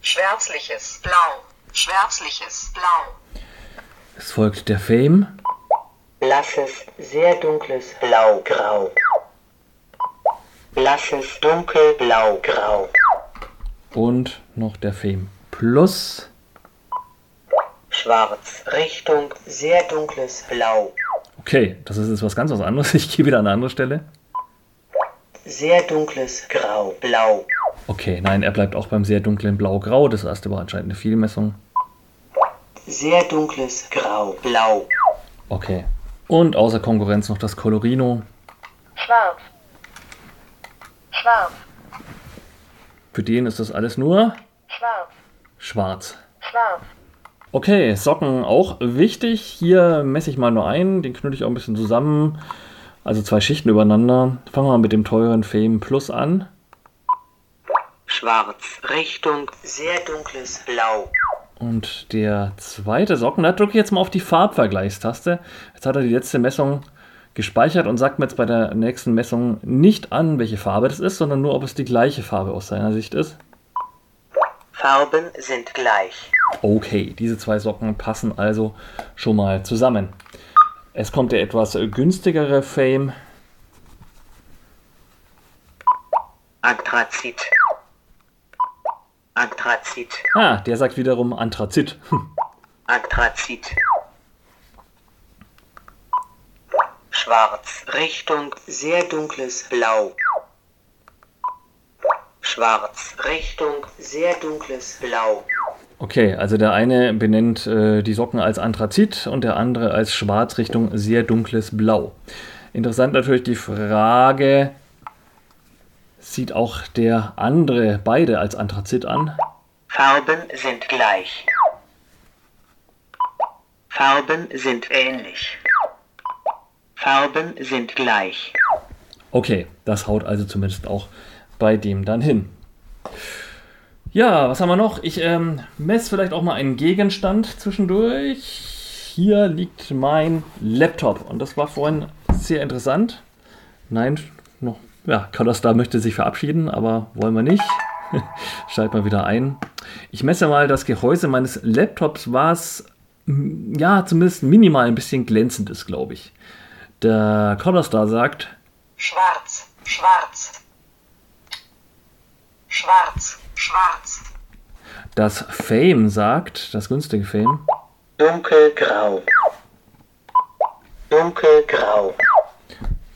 schwärzliches Blau, schwärzliches Blau, Es folgt der Fame. blasses, sehr dunkles Blau-Grau. Blasses, dunkelblau-grau. Und noch der Fame Plus. Schwarz, Richtung sehr dunkles Blau. Okay, das ist jetzt was ganz was anderes. Ich gehe wieder an eine andere Stelle. Sehr dunkles Grau, Blau. Okay, nein, er bleibt auch beim sehr dunklen Blau-Grau. Das erste war anscheinend eine Fehlmessung. Sehr dunkles Grau, Blau. Okay. Und außer Konkurrenz noch das Colorino. schwarz, schwarz, Für den ist das alles nur schwarz, schwarz. schwarz, Okay, Socken auch wichtig. Hier messe ich mal nur ein, den knülle ich auch ein bisschen zusammen. Also zwei Schichten übereinander. Fangen wir mal mit dem teuren Fame Plus an. Schwarz, Richtung sehr dunkles Blau. Und der zweite Socken, da drücke ich jetzt mal auf die Farbvergleichstaste. Jetzt hat er die letzte Messung gespeichert und sagt mir jetzt bei der nächsten Messung nicht an, welche Farbe das ist, sondern nur, ob es die gleiche Farbe aus seiner Sicht ist. Farben sind gleich. Okay, diese zwei Socken passen also schon mal zusammen. Es kommt der etwas günstigere Fame. Anthrazit. Anthrazit. Ah, der sagt wiederum Anthrazit. Anthrazit. Schwarz, Richtung sehr dunkles Blau. Schwarz, Richtung sehr dunkles Blau. Okay, also der eine benennt äh, die Socken als Anthrazit und der andere als Schwarz Richtung sehr dunkles Blau. Interessant natürlich die Frage, sieht auch der andere beide als Anthrazit an? Farben sind gleich. Farben sind ähnlich. Farben sind gleich. Okay, das haut also zumindest auch bei dem dann hin. Ja, was haben wir noch? Ich ähm, messe vielleicht auch mal einen Gegenstand zwischendurch. Hier liegt mein Laptop und das war vorhin sehr interessant. Nein, noch, ja, Colostar möchte sich verabschieden, aber wollen wir nicht. Schalt mal wieder ein. Ich messe mal das Gehäuse meines Laptops, was mm, ja zumindest minimal ein bisschen glänzend ist, glaube ich. Der Colostar sagt, schwarz, schwarz, schwarz, schwarz, Das Fame sagt, das günstige Fame, Dunkelgrau. Dunkelgrau.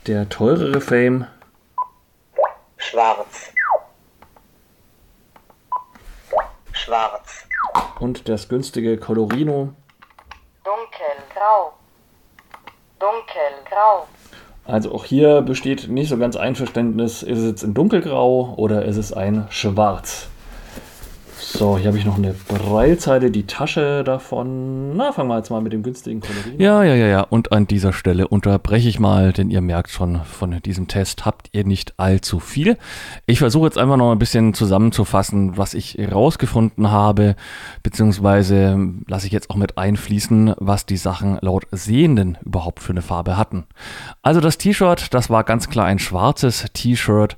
Der teurere Fame. Schwarz. Schwarz. Und das günstige Colorino. Dunkelgrau. Dunkelgrau. Also auch hier besteht nicht so ganz Einverständnis, ist es jetzt in dunkelgrau oder ist es ein schwarz? So, hier habe ich noch eine Breilzeile, die Tasche davon. Na, fangen wir jetzt mal mit dem günstigen Kolorien. Ja, ja, ja, ja. Und an dieser Stelle unterbreche ich mal, denn ihr merkt schon, von diesem Test habt ihr nicht allzu viel. Ich versuche jetzt einfach noch ein bisschen zusammenzufassen, was ich rausgefunden habe, beziehungsweise lasse ich jetzt auch mit einfließen, was die Sachen laut Sehenden überhaupt für eine Farbe hatten. Also das T-Shirt, das war ganz klar ein schwarzes T-Shirt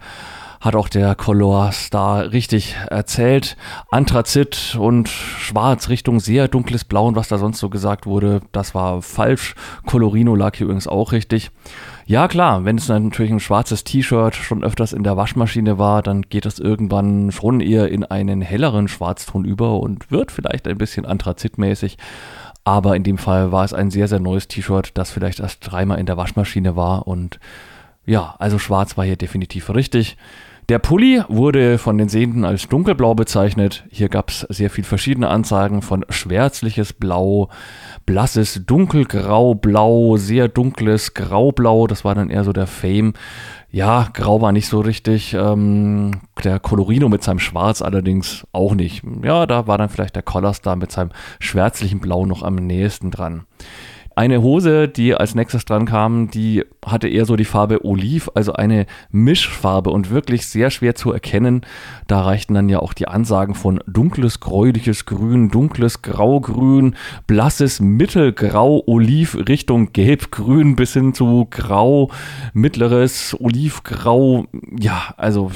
hat auch der Color Star richtig erzählt. Anthrazit und Schwarz Richtung sehr dunkles Blau und was da sonst so gesagt wurde, das war falsch. Colorino lag hier übrigens auch richtig. Ja klar, wenn es natürlich ein schwarzes T-Shirt schon öfters in der Waschmaschine war, dann geht es irgendwann schon eher in einen helleren Schwarzton über und wird vielleicht ein bisschen anthrazitmäßig. Aber in dem Fall war es ein sehr, sehr neues T-Shirt, das vielleicht erst dreimal in der Waschmaschine war. Und ja, also schwarz war hier definitiv richtig. Der Pulli wurde von den Sehenden als dunkelblau bezeichnet. Hier gab es sehr viel verschiedene Ansagen von schwärzliches Blau, blasses dunkelgrau, blau, sehr dunkles graublau. Das war dann eher so der Fame. Ja, grau war nicht so richtig. Ähm, der Colorino mit seinem Schwarz allerdings auch nicht. Ja, da war dann vielleicht der Collarstar mit seinem schwärzlichen Blau noch am nächsten dran. Eine Hose, die als nächstes dran kam, die hatte eher so die Farbe Oliv, also eine Mischfarbe und wirklich sehr schwer zu erkennen. Da reichten dann ja auch die Ansagen von dunkles gräuliches Grün, dunkles Graugrün, blasses Mittelgrau, Oliv Richtung Gelbgrün bis hin zu Grau, mittleres Olivgrau. Ja, also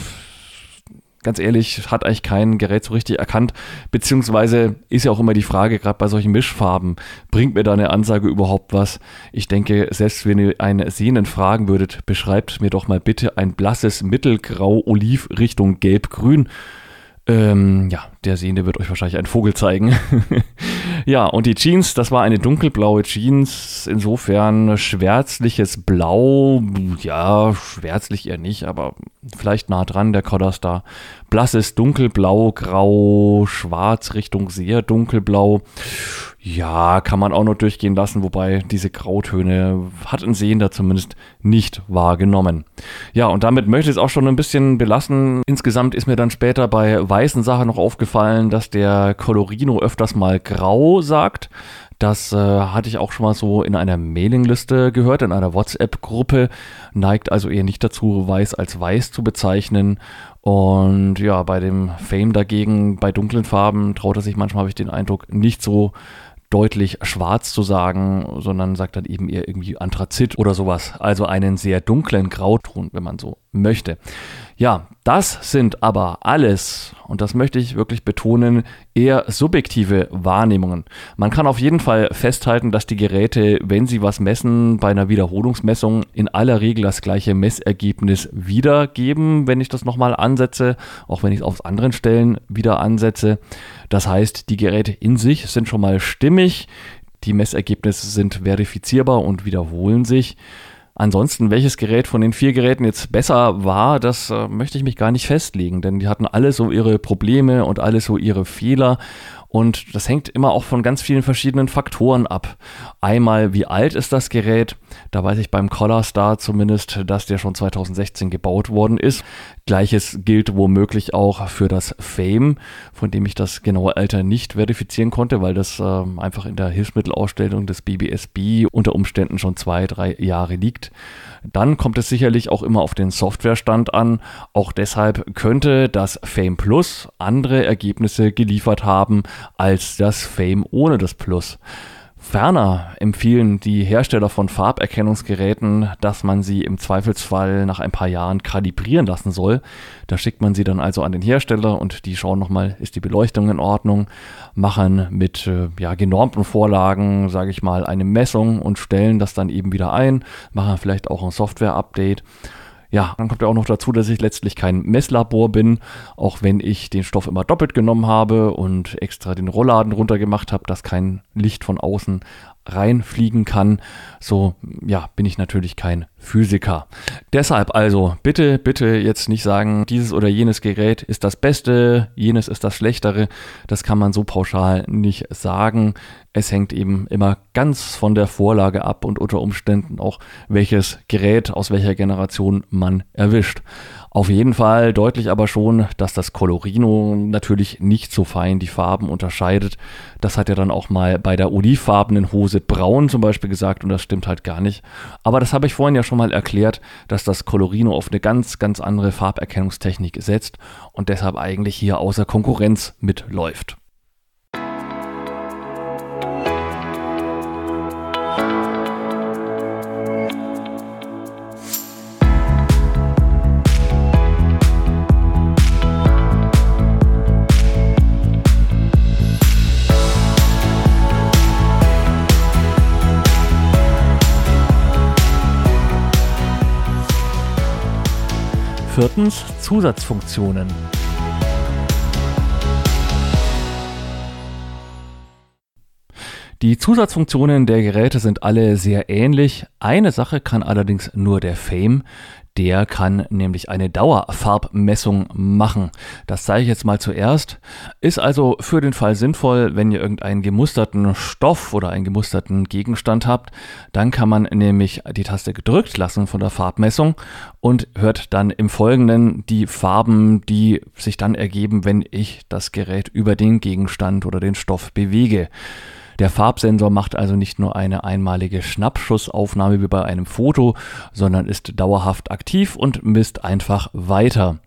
ganz ehrlich, hat eigentlich kein Gerät so richtig erkannt. Beziehungsweise ist ja auch immer die Frage, gerade bei solchen Mischfarben, bringt mir da eine Ansage überhaupt was? Ich denke, selbst wenn ihr einen Sehenden fragen würdet, beschreibt mir doch mal bitte ein blasses Mittelgrau, Oliv Richtung Gelb-Grün. Ähm, ja, der Sehende wird euch wahrscheinlich einen Vogel zeigen. ja, und die Jeans, das war eine dunkelblaue Jeans, insofern schwärzliches Blau, ja, schwärzlich eher nicht, aber vielleicht nah dran, der Codderstar. Blasses dunkelblau, grau, schwarz Richtung sehr dunkelblau. Ja, kann man auch noch durchgehen lassen, wobei diese Grautöne hat ein Sehender zumindest nicht wahrgenommen. Ja, und damit möchte ich es auch schon ein bisschen belassen. Insgesamt ist mir dann später bei weißen Sachen noch aufgefallen, dass der Colorino öfters mal grau sagt. Das äh, hatte ich auch schon mal so in einer Mailingliste gehört, in einer WhatsApp-Gruppe. Neigt also eher nicht dazu, weiß als weiß zu bezeichnen. Und ja, bei dem Fame dagegen, bei dunklen Farben, traut er sich manchmal, habe ich den Eindruck, nicht so deutlich schwarz zu sagen, sondern sagt dann eben eher irgendwie Anthrazit oder sowas. Also einen sehr dunklen Grauton, wenn man so möchte. Ja, das sind aber alles, und das möchte ich wirklich betonen, eher subjektive Wahrnehmungen. Man kann auf jeden Fall festhalten, dass die Geräte, wenn sie was messen, bei einer Wiederholungsmessung in aller Regel das gleiche Messergebnis wiedergeben, wenn ich das nochmal ansetze, auch wenn ich es auf anderen Stellen wieder ansetze. Das heißt, die Geräte in sich sind schon mal stimmig, die Messergebnisse sind verifizierbar und wiederholen sich. Ansonsten, welches Gerät von den vier Geräten jetzt besser war, das äh, möchte ich mich gar nicht festlegen, denn die hatten alle so ihre Probleme und alle so ihre Fehler. Und das hängt immer auch von ganz vielen verschiedenen Faktoren ab. Einmal, wie alt ist das Gerät? Da weiß ich beim Collar Star zumindest, dass der schon 2016 gebaut worden ist. Gleiches gilt womöglich auch für das Fame, von dem ich das genaue Alter nicht verifizieren konnte, weil das äh, einfach in der Hilfsmittelausstellung des BBSB unter Umständen schon zwei, drei Jahre liegt. Dann kommt es sicherlich auch immer auf den Softwarestand an. Auch deshalb könnte das Fame Plus andere Ergebnisse geliefert haben als das Fame ohne das Plus. Ferner empfehlen die Hersteller von Farberkennungsgeräten, dass man sie im Zweifelsfall nach ein paar Jahren kalibrieren lassen soll. Da schickt man sie dann also an den Hersteller und die schauen nochmal, ist die Beleuchtung in Ordnung, machen mit äh, ja, genormten Vorlagen, sage ich mal, eine Messung und stellen das dann eben wieder ein, machen vielleicht auch ein Software-Update ja, dann kommt ja auch noch dazu, dass ich letztlich kein Messlabor bin, auch wenn ich den Stoff immer doppelt genommen habe und extra den Rollladen runtergemacht habe, dass kein Licht von außen reinfliegen kann. So, ja, bin ich natürlich kein Physiker. Deshalb also bitte, bitte jetzt nicht sagen, dieses oder jenes Gerät ist das Beste, jenes ist das Schlechtere. Das kann man so pauschal nicht sagen. Es hängt eben immer ganz von der Vorlage ab und unter Umständen auch, welches Gerät aus welcher Generation man erwischt. Auf jeden Fall deutlich aber schon, dass das Colorino natürlich nicht so fein die Farben unterscheidet. Das hat er dann auch mal bei der olivfarbenen Hose braun zum Beispiel gesagt und das stimmt halt gar nicht. Aber das habe ich vorhin ja schon mal erklärt, dass das Colorino auf eine ganz, ganz andere Farberkennungstechnik setzt und deshalb eigentlich hier außer Konkurrenz mitläuft. Viertens Zusatzfunktionen. Die Zusatzfunktionen der Geräte sind alle sehr ähnlich. Eine Sache kann allerdings nur der Fame. Der kann nämlich eine Dauerfarbmessung machen. Das zeige ich jetzt mal zuerst. Ist also für den Fall sinnvoll, wenn ihr irgendeinen gemusterten Stoff oder einen gemusterten Gegenstand habt. Dann kann man nämlich die Taste gedrückt lassen von der Farbmessung und hört dann im Folgenden die Farben, die sich dann ergeben, wenn ich das Gerät über den Gegenstand oder den Stoff bewege. Der Farbsensor macht also nicht nur eine einmalige Schnappschussaufnahme wie bei einem Foto, sondern ist dauerhaft aktiv und misst einfach weiter.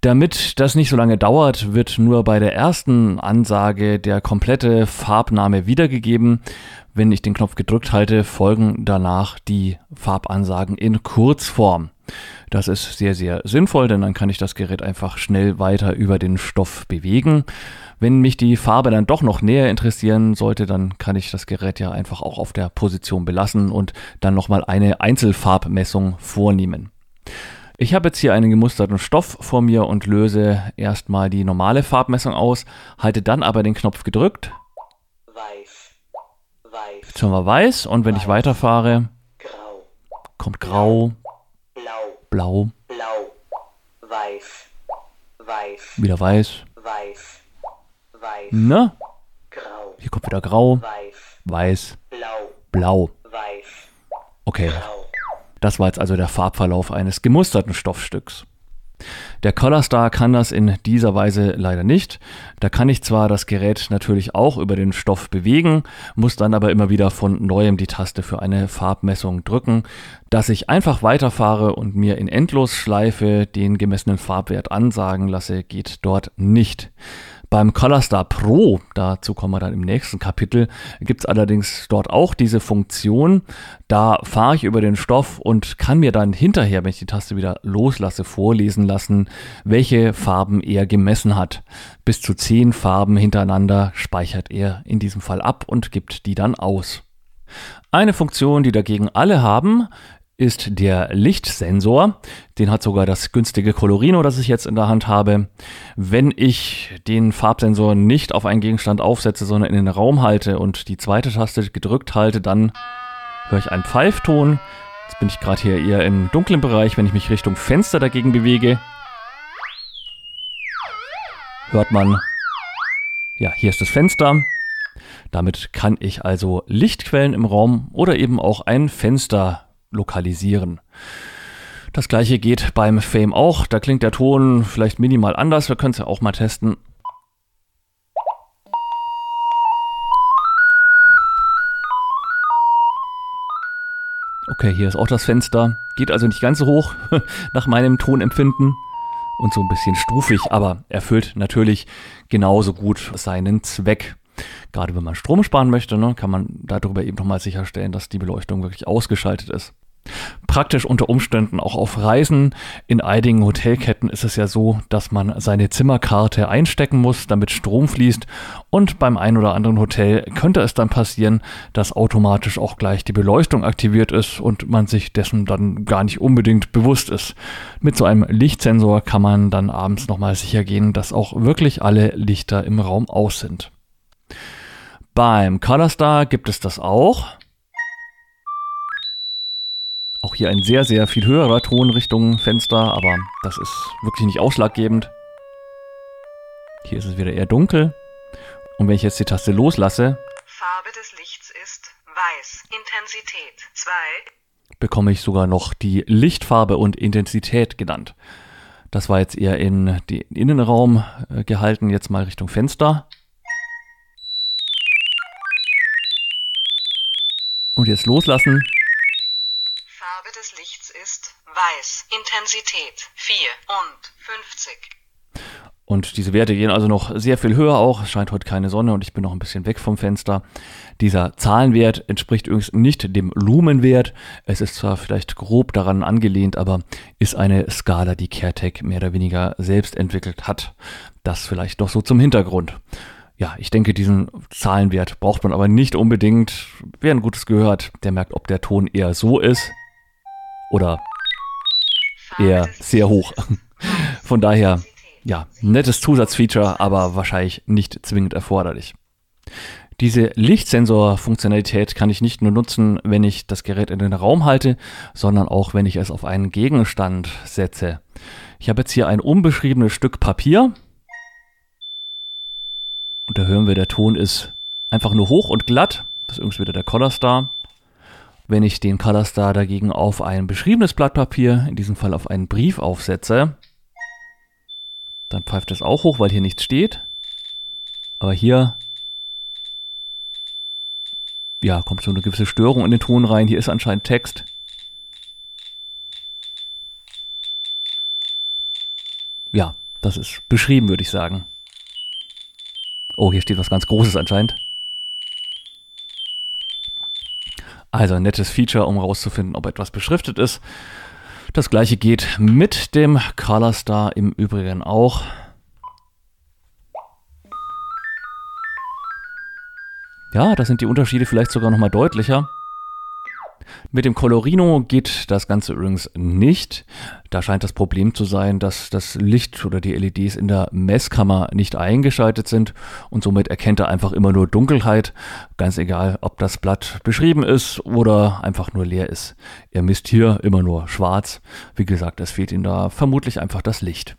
Damit das nicht so lange dauert, wird nur bei der ersten Ansage der komplette Farbname wiedergegeben. Wenn ich den Knopf gedrückt halte, folgen danach die Farbansagen in Kurzform. Das ist sehr, sehr sinnvoll, denn dann kann ich das Gerät einfach schnell weiter über den Stoff bewegen. Wenn mich die Farbe dann doch noch näher interessieren sollte, dann kann ich das Gerät ja einfach auch auf der Position belassen und dann nochmal eine Einzelfarbmessung vornehmen. Ich habe jetzt hier einen gemusterten Stoff vor mir und löse erstmal die normale Farbmessung aus, halte dann aber den Knopf gedrückt. Weiß. Weiß. Jetzt haben wir weiß und wenn weiß. ich weiterfahre, grau. kommt grau, blau, blau, weiß, weiß, wieder weiß, weiß, Weiß. Ne? Grau. Hier kommt wieder grau. Weiß. Weiß. Blau. Blau. Weiß. Okay. Grau. Das war jetzt also der Farbverlauf eines gemusterten Stoffstücks. Der Color Star kann das in dieser Weise leider nicht. Da kann ich zwar das Gerät natürlich auch über den Stoff bewegen, muss dann aber immer wieder von neuem die Taste für eine Farbmessung drücken. Dass ich einfach weiterfahre und mir in Endlosschleife den gemessenen Farbwert ansagen lasse, geht dort nicht. Beim Colorstar Pro, dazu kommen wir dann im nächsten Kapitel, gibt es allerdings dort auch diese Funktion. Da fahre ich über den Stoff und kann mir dann hinterher, wenn ich die Taste wieder loslasse, vorlesen lassen, welche Farben er gemessen hat. Bis zu zehn Farben hintereinander speichert er in diesem Fall ab und gibt die dann aus. Eine Funktion, die dagegen alle haben, ist der Lichtsensor. Den hat sogar das günstige Colorino, das ich jetzt in der Hand habe. Wenn ich den Farbsensor nicht auf einen Gegenstand aufsetze, sondern in den Raum halte und die zweite Taste gedrückt halte, dann höre ich einen Pfeifton. Jetzt bin ich gerade hier eher im dunklen Bereich. Wenn ich mich Richtung Fenster dagegen bewege, hört man, ja, hier ist das Fenster. Damit kann ich also Lichtquellen im Raum oder eben auch ein Fenster lokalisieren. Das gleiche geht beim Fame auch. Da klingt der Ton vielleicht minimal anders. Wir können es ja auch mal testen. Okay, hier ist auch das Fenster. Geht also nicht ganz so hoch nach meinem Tonempfinden und so ein bisschen stufig, aber erfüllt natürlich genauso gut seinen Zweck. Gerade wenn man Strom sparen möchte, ne, kann man darüber eben nochmal sicherstellen, dass die Beleuchtung wirklich ausgeschaltet ist. Praktisch unter Umständen auch auf Reisen. In einigen Hotelketten ist es ja so, dass man seine Zimmerkarte einstecken muss, damit Strom fließt. Und beim einen oder anderen Hotel könnte es dann passieren, dass automatisch auch gleich die Beleuchtung aktiviert ist und man sich dessen dann gar nicht unbedingt bewusst ist. Mit so einem Lichtsensor kann man dann abends nochmal sicher gehen, dass auch wirklich alle Lichter im Raum aus sind. Beim Colorstar gibt es das auch. Auch hier ein sehr, sehr viel höherer Ton Richtung Fenster, aber das ist wirklich nicht ausschlaggebend. Hier ist es wieder eher dunkel. Und wenn ich jetzt die Taste loslasse, Farbe des Lichts ist weiß. Intensität 2. bekomme ich sogar noch die Lichtfarbe und Intensität genannt. Das war jetzt eher in den Innenraum äh, gehalten, jetzt mal Richtung Fenster. Und jetzt loslassen. Des Lichts ist weiß. Intensität 4 und 50. Und diese Werte gehen also noch sehr viel höher auch. Es scheint heute keine Sonne und ich bin noch ein bisschen weg vom Fenster. Dieser Zahlenwert entspricht übrigens nicht dem Lumenwert. Es ist zwar vielleicht grob daran angelehnt, aber ist eine Skala, die CareTech mehr oder weniger selbst entwickelt hat. Das vielleicht noch so zum Hintergrund. Ja, ich denke, diesen Zahlenwert braucht man aber nicht unbedingt. Wer ein gutes Gehör hat, der merkt, ob der Ton eher so ist oder eher sehr hoch. Von daher, ja, nettes Zusatzfeature, aber wahrscheinlich nicht zwingend erforderlich. Diese Lichtsensor-Funktionalität kann ich nicht nur nutzen, wenn ich das Gerät in den Raum halte, sondern auch, wenn ich es auf einen Gegenstand setze. Ich habe jetzt hier ein unbeschriebenes Stück Papier. Und da hören wir, der Ton ist einfach nur hoch und glatt. Das ist übrigens wieder der Color Star. Wenn ich den Color Star dagegen auf ein beschriebenes Blatt Papier, in diesem Fall auf einen Brief aufsetze, dann pfeift es auch hoch, weil hier nichts steht. Aber hier ja, kommt so eine gewisse Störung in den Ton rein. Hier ist anscheinend Text. Ja, das ist beschrieben, würde ich sagen. Oh, hier steht was ganz Großes anscheinend. Also ein nettes Feature, um rauszufinden, ob etwas beschriftet ist. Das gleiche geht mit dem Color Star im Übrigen auch. Ja, da sind die Unterschiede vielleicht sogar nochmal deutlicher. Mit dem Colorino geht das Ganze übrigens nicht. Da scheint das Problem zu sein, dass das Licht oder die LEDs in der Messkammer nicht eingeschaltet sind und somit erkennt er einfach immer nur Dunkelheit. Ganz egal, ob das Blatt beschrieben ist oder einfach nur leer ist. Er misst hier immer nur schwarz. Wie gesagt, es fehlt ihm da vermutlich einfach das Licht.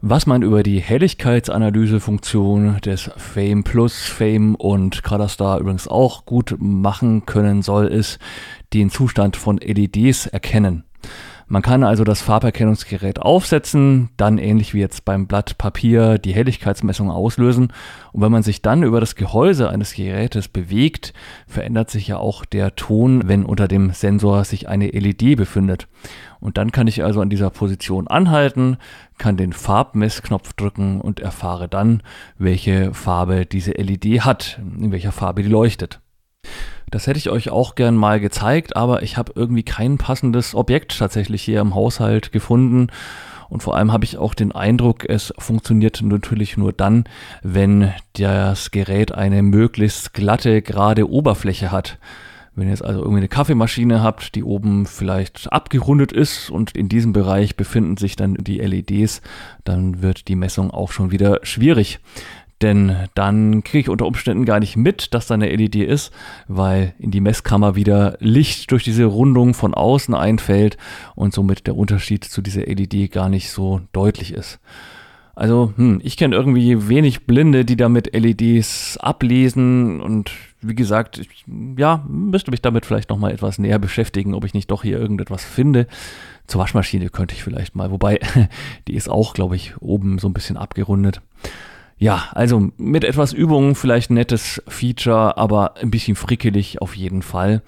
Was man über die Helligkeitsanalysefunktion des Fame Plus, Fame und Colorstar übrigens auch gut machen können soll, ist den Zustand von LEDs erkennen. Man kann also das Farberkennungsgerät aufsetzen, dann ähnlich wie jetzt beim Blatt Papier die Helligkeitsmessung auslösen und wenn man sich dann über das Gehäuse eines Gerätes bewegt, verändert sich ja auch der Ton, wenn unter dem Sensor sich eine LED befindet. Und dann kann ich also an dieser Position anhalten, kann den Farbmessknopf drücken und erfahre dann, welche Farbe diese LED hat, in welcher Farbe die leuchtet. Das hätte ich euch auch gern mal gezeigt, aber ich habe irgendwie kein passendes Objekt tatsächlich hier im Haushalt gefunden. Und vor allem habe ich auch den Eindruck, es funktioniert natürlich nur dann, wenn das Gerät eine möglichst glatte, gerade Oberfläche hat. Wenn ihr jetzt also irgendwie eine Kaffeemaschine habt, die oben vielleicht abgerundet ist und in diesem Bereich befinden sich dann die LEDs, dann wird die Messung auch schon wieder schwierig. Denn dann kriege ich unter Umständen gar nicht mit, dass da eine LED ist, weil in die Messkammer wieder Licht durch diese Rundung von außen einfällt und somit der Unterschied zu dieser LED gar nicht so deutlich ist. Also, hm, ich kenne irgendwie wenig Blinde, die damit LEDs ablesen und wie gesagt, ich, ja, müsste mich damit vielleicht nochmal etwas näher beschäftigen, ob ich nicht doch hier irgendetwas finde. Zur Waschmaschine könnte ich vielleicht mal, wobei die ist auch, glaube ich, oben so ein bisschen abgerundet. Ja, also mit etwas Übung vielleicht ein nettes Feature, aber ein bisschen frickelig auf jeden Fall.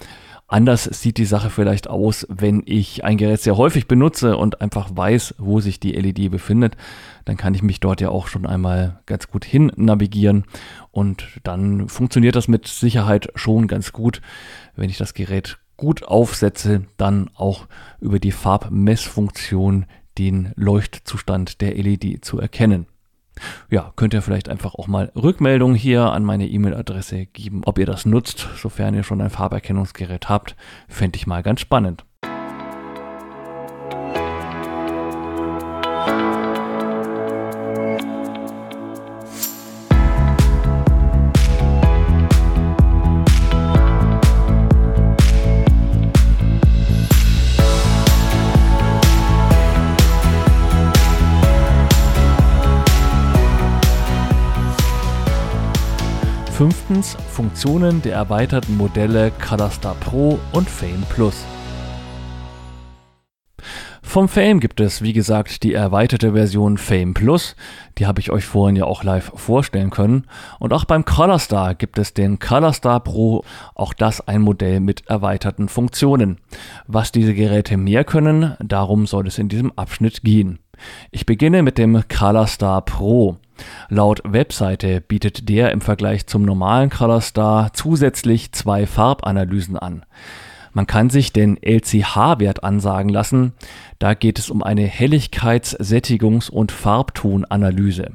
Anders sieht die Sache vielleicht aus, wenn ich ein Gerät sehr häufig benutze und einfach weiß, wo sich die LED befindet. Dann kann ich mich dort ja auch schon einmal ganz gut hin navigieren und dann funktioniert das mit Sicherheit schon ganz gut, wenn ich das Gerät gut aufsetze, dann auch über die Farbmessfunktion den Leuchtzustand der LED zu erkennen. Ja, könnt ihr vielleicht einfach auch mal Rückmeldungen hier an meine E-Mail-Adresse geben, ob ihr das nutzt, sofern ihr schon ein Farberkennungsgerät habt. Fände ich mal ganz spannend. Fünftens Funktionen der erweiterten Modelle ColorStar Pro und Fame Plus. Vom Fame gibt es, wie gesagt, die erweiterte Version Fame Plus. Die habe ich euch vorhin ja auch live vorstellen können. Und auch beim ColorStar gibt es den ColorStar Pro, auch das ein Modell mit erweiterten Funktionen. Was diese Geräte mehr können, darum soll es in diesem Abschnitt gehen. Ich beginne mit dem ColorStar Pro. Laut Webseite bietet der im Vergleich zum normalen ColorStar zusätzlich zwei Farbanalysen an. Man kann sich den LCH-Wert ansagen lassen. Da geht es um eine Helligkeits-, Sättigungs- und Farbtonanalyse.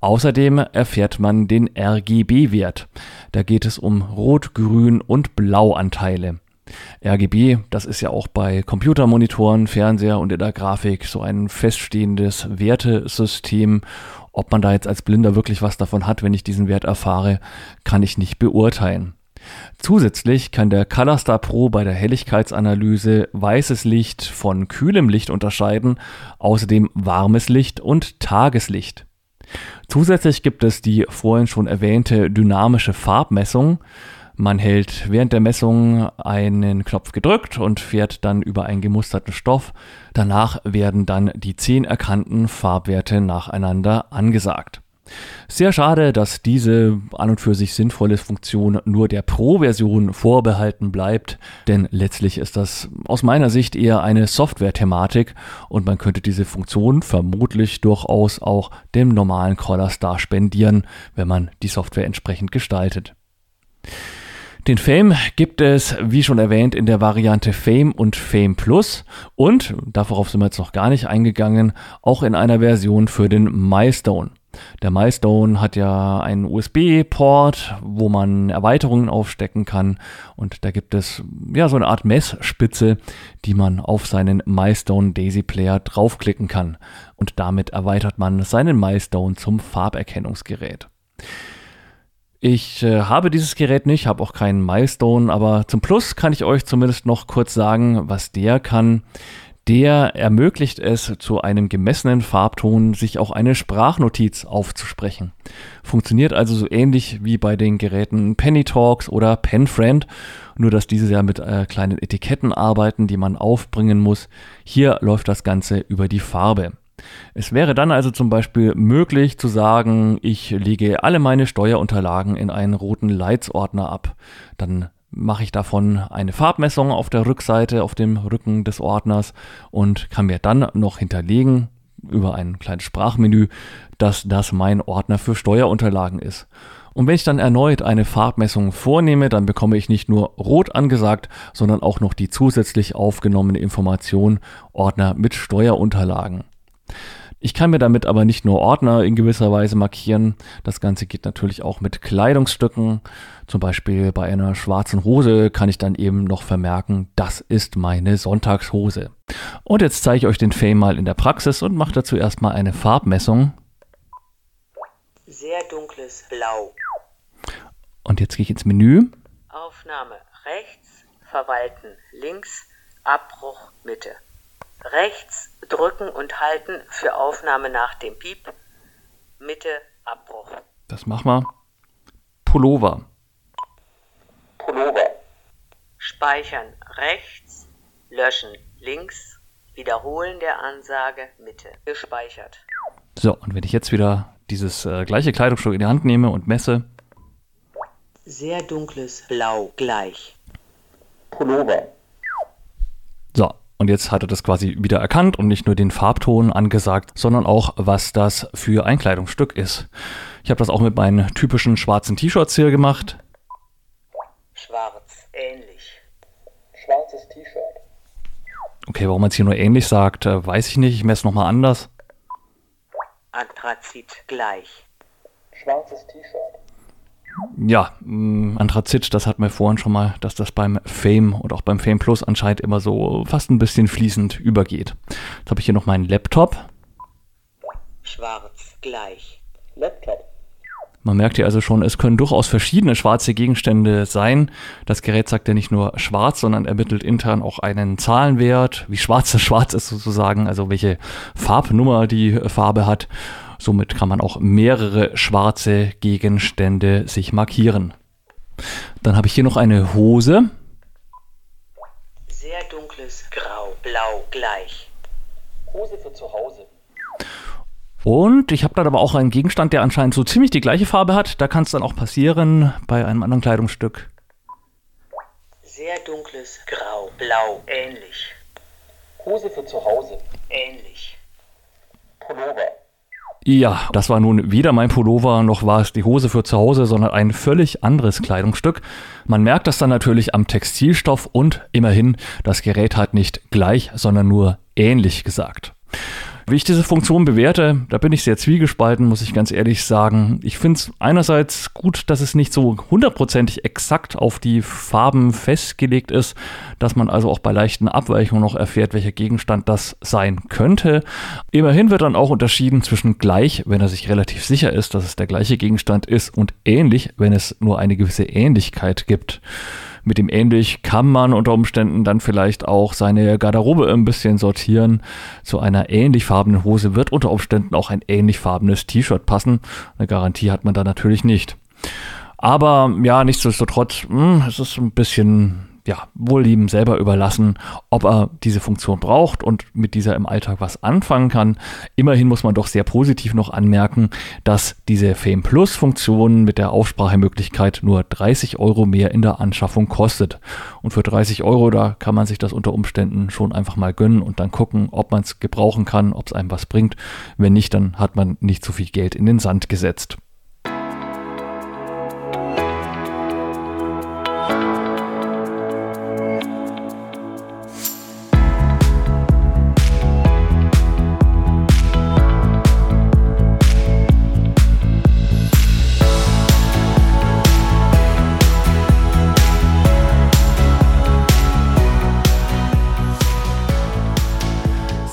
Außerdem erfährt man den RGB-Wert. Da geht es um Rot-, Grün- und Blauanteile. RGB, das ist ja auch bei Computermonitoren, Fernseher und in der Grafik so ein feststehendes Wertesystem. Ob man da jetzt als Blinder wirklich was davon hat, wenn ich diesen Wert erfahre, kann ich nicht beurteilen. Zusätzlich kann der ColorStar Pro bei der Helligkeitsanalyse weißes Licht von kühlem Licht unterscheiden, außerdem warmes Licht und Tageslicht. Zusätzlich gibt es die vorhin schon erwähnte dynamische Farbmessung. Man hält während der Messung einen Knopf gedrückt und fährt dann über einen gemusterten Stoff. Danach werden dann die zehn erkannten Farbwerte nacheinander angesagt. Sehr schade, dass diese an und für sich sinnvolle Funktion nur der Pro-Version vorbehalten bleibt, denn letztlich ist das aus meiner Sicht eher eine Software-Thematik und man könnte diese Funktion vermutlich durchaus auch dem normalen Caller Star spendieren, wenn man die Software entsprechend gestaltet. Den Fame gibt es, wie schon erwähnt, in der Variante Fame und Fame Plus und, darauf sind wir jetzt noch gar nicht eingegangen, auch in einer Version für den Milestone. Der Milestone hat ja einen USB-Port, wo man Erweiterungen aufstecken kann und da gibt es ja so eine Art Messspitze, die man auf seinen Milestone Daisy Player draufklicken kann und damit erweitert man seinen Milestone zum Farberkennungsgerät. Ich äh, habe dieses Gerät nicht, habe auch keinen Milestone, aber zum Plus kann ich euch zumindest noch kurz sagen, was der kann der ermöglicht es, zu einem gemessenen Farbton sich auch eine Sprachnotiz aufzusprechen. Funktioniert also so ähnlich wie bei den Geräten Penny Talks oder PenFriend, nur dass diese ja mit äh, kleinen Etiketten arbeiten, die man aufbringen muss. Hier läuft das Ganze über die Farbe. Es wäre dann also zum Beispiel möglich zu sagen, ich lege alle meine Steuerunterlagen in einen roten Leitsordner ab. Dann mache ich davon eine Farbmessung auf der Rückseite, auf dem Rücken des Ordners und kann mir dann noch hinterlegen über ein kleines Sprachmenü, dass das mein Ordner für Steuerunterlagen ist. Und wenn ich dann erneut eine Farbmessung vornehme, dann bekomme ich nicht nur rot angesagt, sondern auch noch die zusätzlich aufgenommene Information Ordner mit Steuerunterlagen. Ich kann mir damit aber nicht nur Ordner in gewisser Weise markieren. Das Ganze geht natürlich auch mit Kleidungsstücken. Zum Beispiel bei einer schwarzen Hose kann ich dann eben noch vermerken, das ist meine Sonntagshose. Und jetzt zeige ich euch den Fame mal in der Praxis und mache dazu erstmal eine Farbmessung. Sehr dunkles Blau. Und jetzt gehe ich ins Menü. Aufnahme rechts, verwalten links, Abbruch Mitte. Rechts drücken und halten für Aufnahme nach dem Piep. Mitte Abbruch. Das machen wir. Pullover. Pullover. Speichern rechts, löschen links, wiederholen der Ansage Mitte. Gespeichert. So, und wenn ich jetzt wieder dieses äh, gleiche Kleidungsstück in die Hand nehme und messe. Sehr dunkles Blau gleich. Pullover. Und jetzt hat er das quasi wieder erkannt und nicht nur den Farbton angesagt, sondern auch, was das für ein Kleidungsstück ist. Ich habe das auch mit meinen typischen schwarzen T-Shirts hier gemacht. Schwarz, ähnlich. Schwarzes T-Shirt. Okay, warum man es hier nur ähnlich sagt, äh, weiß ich nicht. Ich messe nochmal anders. Anthrazit gleich. Schwarzes T-Shirt. Ja, mh, Anthrazit, das hatten wir vorhin schon mal, dass das beim Fame und auch beim Fame Plus anscheinend immer so fast ein bisschen fließend übergeht. Jetzt habe ich hier noch meinen Laptop. Schwarz gleich. Laptop. Man merkt hier also schon, es können durchaus verschiedene schwarze Gegenstände sein. Das Gerät sagt ja nicht nur schwarz, sondern ermittelt intern auch einen Zahlenwert, wie schwarz das schwarz ist sozusagen, also welche Farbnummer die Farbe hat. Somit kann man auch mehrere schwarze Gegenstände sich markieren. Dann habe ich hier noch eine Hose. Sehr dunkles Grau, Blau gleich. Hose für zu Hause. Und ich habe dann aber auch einen Gegenstand, der anscheinend so ziemlich die gleiche Farbe hat. Da kann es dann auch passieren bei einem anderen Kleidungsstück. Sehr dunkles Grau, Blau ähnlich. Hose für zu Hause. Ähnlich. Pullover. Ja, das war nun weder mein Pullover noch war es die Hose für zu Hause, sondern ein völlig anderes Kleidungsstück. Man merkt das dann natürlich am Textilstoff und immerhin, das Gerät hat nicht gleich, sondern nur ähnlich gesagt. Wie ich diese Funktion bewerte, da bin ich sehr zwiegespalten, muss ich ganz ehrlich sagen. Ich finde es einerseits gut, dass es nicht so hundertprozentig exakt auf die Farben festgelegt ist, dass man also auch bei leichten Abweichungen noch erfährt, welcher Gegenstand das sein könnte. Immerhin wird dann auch unterschieden zwischen gleich, wenn er sich relativ sicher ist, dass es der gleiche Gegenstand ist, und ähnlich, wenn es nur eine gewisse Ähnlichkeit gibt mit dem ähnlich kann man unter Umständen dann vielleicht auch seine Garderobe ein bisschen sortieren. Zu einer ähnlich farbenen Hose wird unter Umständen auch ein ähnlich farbenes T-Shirt passen. Eine Garantie hat man da natürlich nicht. Aber ja, nichtsdestotrotz, mh, hm, es ist ein bisschen ja, wohl ihm selber überlassen, ob er diese Funktion braucht und mit dieser im Alltag was anfangen kann. Immerhin muss man doch sehr positiv noch anmerken, dass diese Fame Plus Funktion mit der Aufsprachemöglichkeit nur 30 Euro mehr in der Anschaffung kostet. Und für 30 Euro, da kann man sich das unter Umständen schon einfach mal gönnen und dann gucken, ob man es gebrauchen kann, ob es einem was bringt. Wenn nicht, dann hat man nicht so viel Geld in den Sand gesetzt.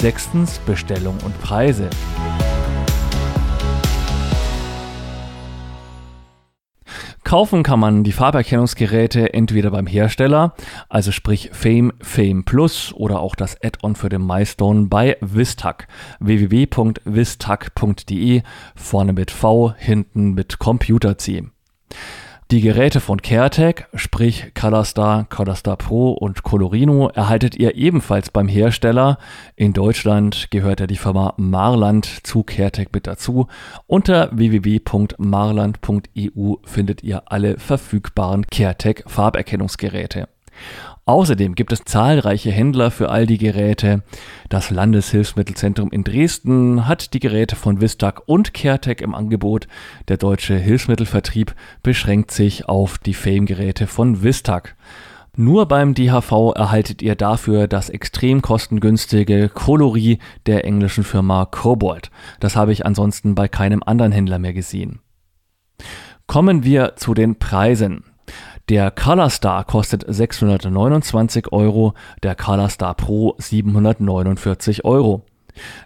Sechstens Bestellung und Preise. Kaufen kann man die Farberkennungsgeräte entweder beim Hersteller, also sprich Fame, Fame Plus oder auch das Add-on für den MyStone bei Vistac. www.vistac.de, vorne mit V, hinten mit Computer C. Die Geräte von CareTech, sprich Colorstar, Colorstar Pro und Colorino, erhaltet ihr ebenfalls beim Hersteller. In Deutschland gehört ja die Firma Marland zu CareTech mit dazu. Unter www.marland.eu findet ihr alle verfügbaren CareTech Farberkennungsgeräte. Außerdem gibt es zahlreiche Händler für all die Geräte. Das Landeshilfsmittelzentrum in Dresden hat die Geräte von Vistac und CareTech im Angebot. Der deutsche Hilfsmittelvertrieb beschränkt sich auf die Fame-Geräte von Vistac. Nur beim DHV erhaltet ihr dafür das extrem kostengünstige Coloris der englischen Firma Cobalt. Das habe ich ansonsten bei keinem anderen Händler mehr gesehen. Kommen wir zu den Preisen. Der Color Star kostet 629 Euro, der Color Star Pro 749 Euro.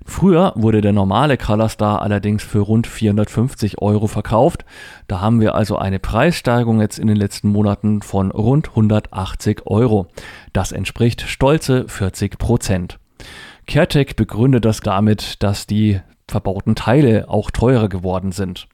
Früher wurde der normale Color Star allerdings für rund 450 Euro verkauft. Da haben wir also eine Preissteigerung jetzt in den letzten Monaten von rund 180 Euro. Das entspricht stolze 40 Prozent. CareTech begründet das damit, dass die verbauten Teile auch teurer geworden sind.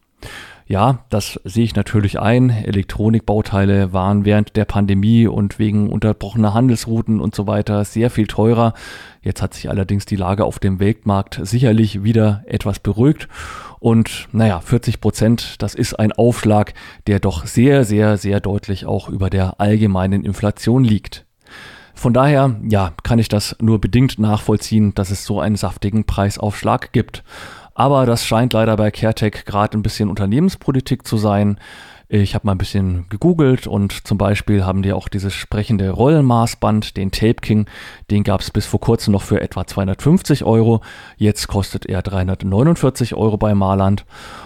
Ja, das sehe ich natürlich ein. Elektronikbauteile waren während der Pandemie und wegen unterbrochener Handelsrouten und so weiter sehr viel teurer. Jetzt hat sich allerdings die Lage auf dem Weltmarkt sicherlich wieder etwas beruhigt. Und naja, 40 Prozent, das ist ein Aufschlag, der doch sehr, sehr, sehr deutlich auch über der allgemeinen Inflation liegt. Von daher, ja, kann ich das nur bedingt nachvollziehen, dass es so einen saftigen Preisaufschlag gibt. Aber das scheint leider bei CareTech gerade ein bisschen Unternehmenspolitik zu sein. Ich habe mal ein bisschen gegoogelt und zum Beispiel haben die auch dieses sprechende Rollenmaßband, den Tape King, den gab es bis vor kurzem noch für etwa 250 Euro. Jetzt kostet er 349 Euro bei Marland.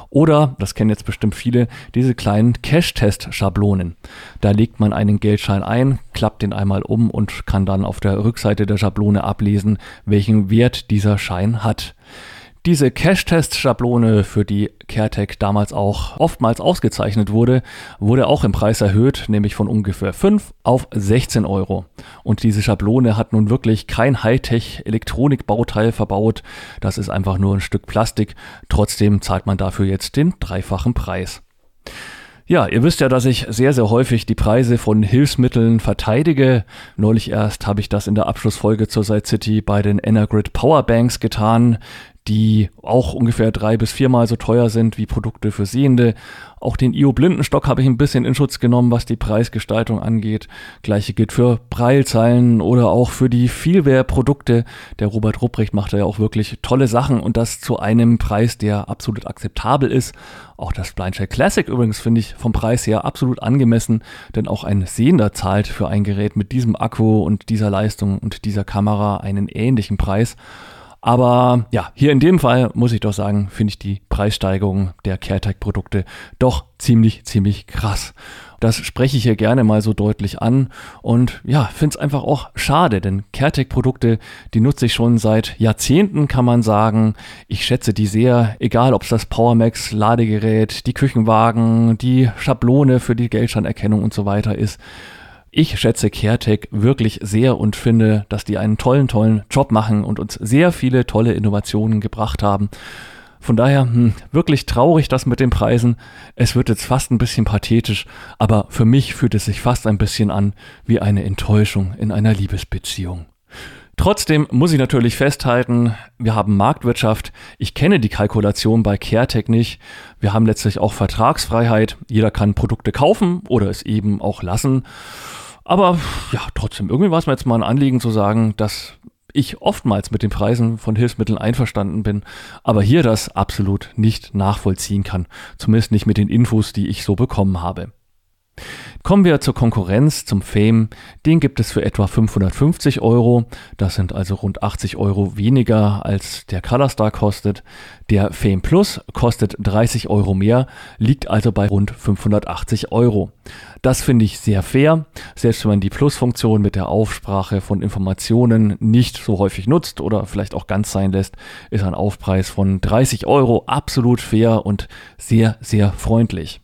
Oder, das kennen jetzt bestimmt viele, diese kleinen Cash-Test-Schablonen. Da legt man einen Geldschein ein, klappt den einmal um und kann dann auf der Rückseite der Schablone ablesen, welchen Wert dieser Schein hat. Diese Cache-Test-Schablone, für die CareTech damals auch oftmals ausgezeichnet wurde, wurde auch im Preis erhöht, nämlich von ungefähr 5 auf 16 Euro. Und diese Schablone hat nun wirklich kein Hightech-Elektronikbauteil verbaut. Das ist einfach nur ein Stück Plastik. Trotzdem zahlt man dafür jetzt den dreifachen Preis. Ja, ihr wisst ja, dass ich sehr, sehr häufig die Preise von Hilfsmitteln verteidige. Neulich erst habe ich das in der Abschlussfolge zur Side City bei den Energrid Powerbanks getan die auch ungefähr drei bis viermal so teuer sind wie Produkte für Sehende. Auch den IO-Blindenstock habe ich ein bisschen in Schutz genommen, was die Preisgestaltung angeht. Gleiche gilt für Breilzeilen oder auch für die Vielwehr-Produkte. Der Robert Rupprecht macht da ja auch wirklich tolle Sachen und das zu einem Preis, der absolut akzeptabel ist. Auch das Blindshell Classic übrigens finde ich vom Preis her absolut angemessen, denn auch ein Sehender zahlt für ein Gerät mit diesem Akku und dieser Leistung und dieser Kamera einen ähnlichen Preis. Aber ja, hier in dem Fall muss ich doch sagen, finde ich die Preissteigerung der CareTech-Produkte doch ziemlich, ziemlich krass. Das spreche ich hier gerne mal so deutlich an und ja, finde es einfach auch schade, denn CareTech-Produkte, die nutze ich schon seit Jahrzehnten, kann man sagen. Ich schätze die sehr, egal ob es das PowerMax Ladegerät, die Küchenwagen, die Schablone für die Geldsteinerkennung und so weiter ist. Ich schätze CareTech wirklich sehr und finde, dass die einen tollen, tollen Job machen und uns sehr viele tolle Innovationen gebracht haben. Von daher hm, wirklich traurig das mit den Preisen. Es wird jetzt fast ein bisschen pathetisch, aber für mich fühlt es sich fast ein bisschen an wie eine Enttäuschung in einer Liebesbeziehung. Trotzdem muss ich natürlich festhalten, wir haben Marktwirtschaft. Ich kenne die Kalkulation bei CareTech nicht. Wir haben letztlich auch Vertragsfreiheit. Jeder kann Produkte kaufen oder es eben auch lassen. Aber ja, trotzdem, irgendwie war es mir jetzt mal ein Anliegen zu sagen, dass ich oftmals mit den Preisen von Hilfsmitteln einverstanden bin, aber hier das absolut nicht nachvollziehen kann. Zumindest nicht mit den Infos, die ich so bekommen habe. Kommen wir zur Konkurrenz, zum Fame. Den gibt es für etwa 550 Euro. Das sind also rund 80 Euro weniger als der Colorstar kostet. Der Fame Plus kostet 30 Euro mehr, liegt also bei rund 580 Euro. Das finde ich sehr fair. Selbst wenn man die Plus-Funktion mit der Aufsprache von Informationen nicht so häufig nutzt oder vielleicht auch ganz sein lässt, ist ein Aufpreis von 30 Euro absolut fair und sehr, sehr freundlich.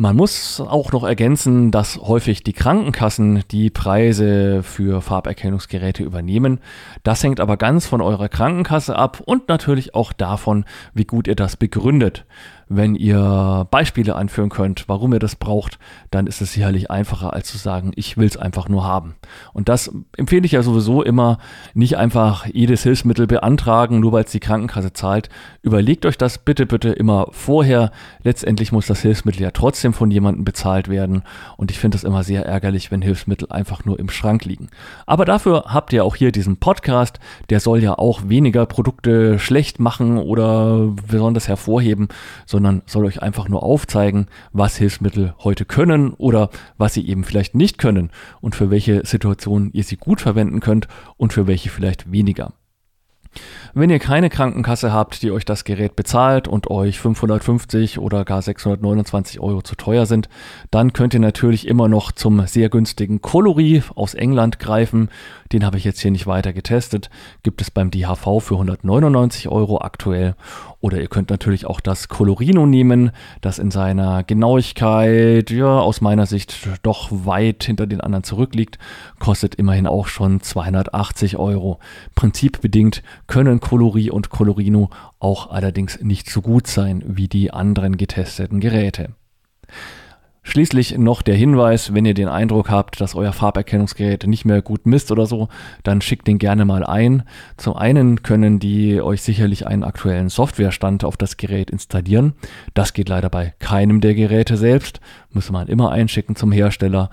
Man muss auch noch ergänzen, dass häufig die Krankenkassen die Preise für Farberkennungsgeräte übernehmen. Das hängt aber ganz von eurer Krankenkasse ab und natürlich auch davon, wie gut ihr das begründet. Wenn ihr Beispiele anführen könnt, warum ihr das braucht, dann ist es sicherlich einfacher, als zu sagen, ich will es einfach nur haben. Und das empfehle ich ja sowieso immer, nicht einfach jedes Hilfsmittel beantragen, nur weil es die Krankenkasse zahlt. Überlegt euch das bitte, bitte immer vorher. Letztendlich muss das Hilfsmittel ja trotzdem von jemandem bezahlt werden. Und ich finde es immer sehr ärgerlich, wenn Hilfsmittel einfach nur im Schrank liegen. Aber dafür habt ihr auch hier diesen Podcast. Der soll ja auch weniger Produkte schlecht machen oder besonders hervorheben, sondern sondern soll euch einfach nur aufzeigen, was Hilfsmittel heute können oder was sie eben vielleicht nicht können und für welche Situationen ihr sie gut verwenden könnt und für welche vielleicht weniger. Wenn ihr keine Krankenkasse habt, die euch das Gerät bezahlt und euch 550 oder gar 629 Euro zu teuer sind, dann könnt ihr natürlich immer noch zum sehr günstigen Coloris aus England greifen. Den habe ich jetzt hier nicht weiter getestet. Gibt es beim DHV für 199 Euro aktuell. Oder ihr könnt natürlich auch das Colorino nehmen, das in seiner Genauigkeit, ja, aus meiner Sicht doch weit hinter den anderen zurückliegt. Kostet immerhin auch schon 280 Euro. Prinzipbedingt können Colori und Colorino auch allerdings nicht so gut sein wie die anderen getesteten Geräte. Schließlich noch der Hinweis, wenn ihr den Eindruck habt, dass euer Farberkennungsgerät nicht mehr gut misst oder so, dann schickt den gerne mal ein. Zum einen können die euch sicherlich einen aktuellen Softwarestand auf das Gerät installieren. Das geht leider bei keinem der Geräte selbst, muss man immer einschicken zum Hersteller.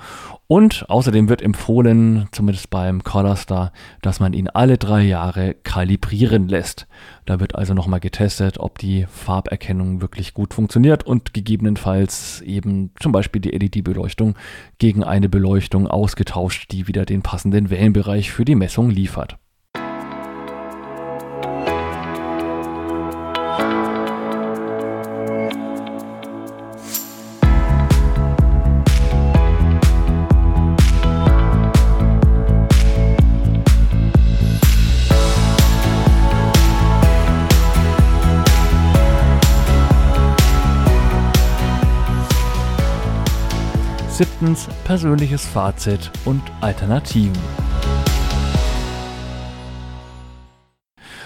Und außerdem wird empfohlen, zumindest beim Colorstar, dass man ihn alle drei Jahre kalibrieren lässt. Da wird also nochmal getestet, ob die Farberkennung wirklich gut funktioniert und gegebenenfalls eben zum Beispiel die LED-Beleuchtung gegen eine Beleuchtung ausgetauscht, die wieder den passenden Wellenbereich für die Messung liefert. Siebtens persönliches Fazit und Alternativen.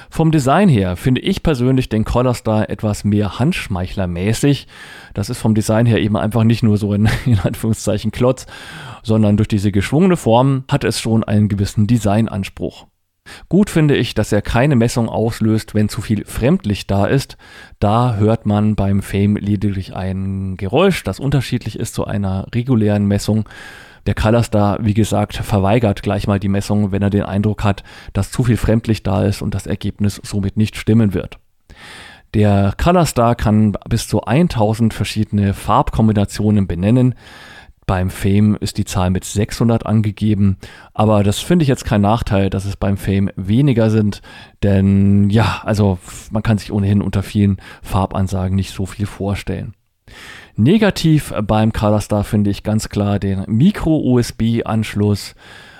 Vom Design her finde ich persönlich den Color Star etwas mehr Handschmeichlermäßig. Das ist vom Design her eben einfach nicht nur so ein in Anführungszeichen Klotz, sondern durch diese geschwungene Form hat es schon einen gewissen Designanspruch. Gut finde ich, dass er keine Messung auslöst, wenn zu viel Fremdlicht da ist. Da hört man beim Fame lediglich ein Geräusch, das unterschiedlich ist zu einer regulären Messung. Der Colorstar, wie gesagt, verweigert gleich mal die Messung, wenn er den Eindruck hat, dass zu viel Fremdlicht da ist und das Ergebnis somit nicht stimmen wird. Der Colorstar kann bis zu 1000 verschiedene Farbkombinationen benennen. Beim Fame ist die Zahl mit 600 angegeben, aber das finde ich jetzt kein Nachteil, dass es beim Fame weniger sind, denn ja, also man kann sich ohnehin unter vielen Farbansagen nicht so viel vorstellen. Negativ beim Colorstar finde ich ganz klar den Micro-USB-Anschluss.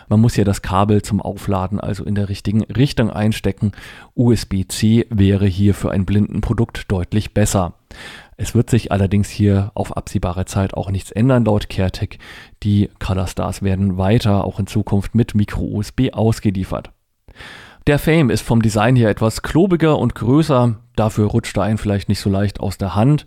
Man muss ja das Kabel zum Aufladen also in der richtigen Richtung einstecken. USB-C wäre hier für ein Blindenprodukt deutlich besser. Es wird sich allerdings hier auf absehbare Zeit auch nichts ändern laut CareTech. Die Colorstars werden weiter auch in Zukunft mit Micro-USB ausgeliefert. Der Fame ist vom Design her etwas klobiger und größer, dafür rutscht er einen vielleicht nicht so leicht aus der Hand.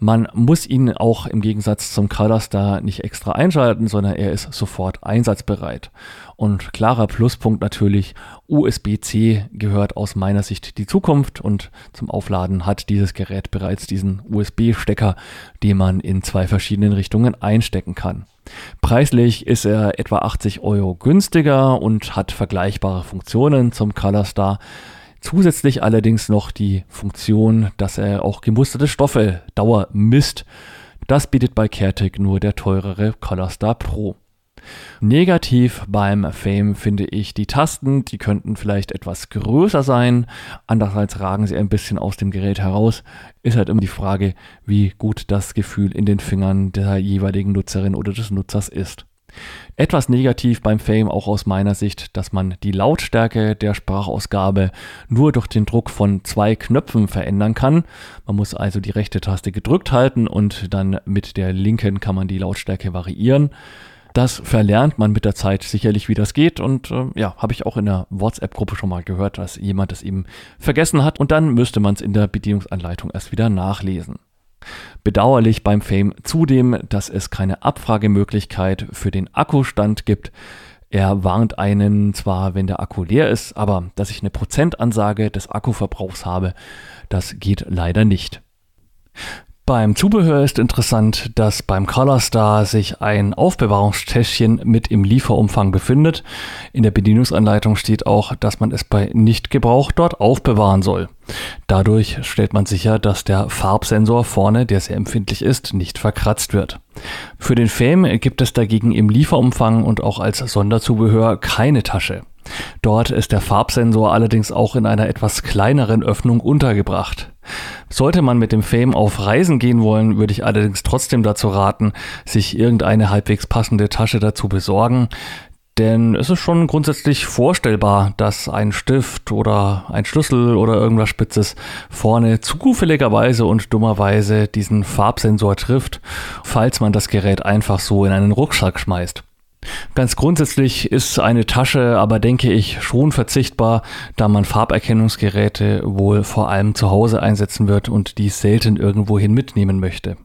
Man muss ihn auch im Gegensatz zum Colorstar nicht extra einschalten, sondern er ist sofort einsatzbereit. Und klarer Pluspunkt natürlich, USB-C gehört aus meiner Sicht die Zukunft und zum Aufladen hat dieses Gerät bereits diesen USB-Stecker, den man in zwei verschiedenen Richtungen einstecken kann. Preislich ist er etwa 80 Euro günstiger und hat vergleichbare Funktionen zum Colorstar. Zusätzlich allerdings noch die Funktion, dass er auch gemusterte Stoffe Dauer misst. Das bietet bei CareTech nur der teurere Colorstar Pro. Negativ beim Fame finde ich die Tasten, die könnten vielleicht etwas größer sein. Andererseits ragen sie ein bisschen aus dem Gerät heraus. Ist halt immer die Frage, wie gut das Gefühl in den Fingern der jeweiligen Nutzerin oder des Nutzers ist. Etwas negativ beim Fame auch aus meiner Sicht, dass man die Lautstärke der Sprachausgabe nur durch den Druck von zwei Knöpfen verändern kann. Man muss also die rechte Taste gedrückt halten und dann mit der linken kann man die Lautstärke variieren. Das verlernt man mit der Zeit sicherlich, wie das geht. Und äh, ja, habe ich auch in der WhatsApp-Gruppe schon mal gehört, dass jemand es eben vergessen hat. Und dann müsste man es in der Bedienungsanleitung erst wieder nachlesen. Bedauerlich beim Fame zudem, dass es keine Abfragemöglichkeit für den Akkustand gibt. Er warnt einen zwar, wenn der Akku leer ist, aber dass ich eine Prozentansage des Akkuverbrauchs habe, das geht leider nicht. Beim Zubehör ist interessant, dass beim Colorstar sich ein Aufbewahrungstäschchen mit im Lieferumfang befindet. In der Bedienungsanleitung steht auch, dass man es bei Nichtgebrauch dort aufbewahren soll. Dadurch stellt man sicher, dass der Farbsensor vorne, der sehr empfindlich ist, nicht verkratzt wird. Für den Fame gibt es dagegen im Lieferumfang und auch als Sonderzubehör keine Tasche. Dort ist der Farbsensor allerdings auch in einer etwas kleineren Öffnung untergebracht. Sollte man mit dem Fame auf Reisen gehen wollen, würde ich allerdings trotzdem dazu raten, sich irgendeine halbwegs passende Tasche dazu besorgen. Denn es ist schon grundsätzlich vorstellbar, dass ein Stift oder ein Schlüssel oder irgendwas Spitzes vorne zufälligerweise und dummerweise diesen Farbsensor trifft, falls man das Gerät einfach so in einen Rucksack schmeißt. Ganz grundsätzlich ist eine Tasche aber, denke ich, schon verzichtbar, da man Farberkennungsgeräte wohl vor allem zu Hause einsetzen wird und dies selten irgendwohin mitnehmen möchte.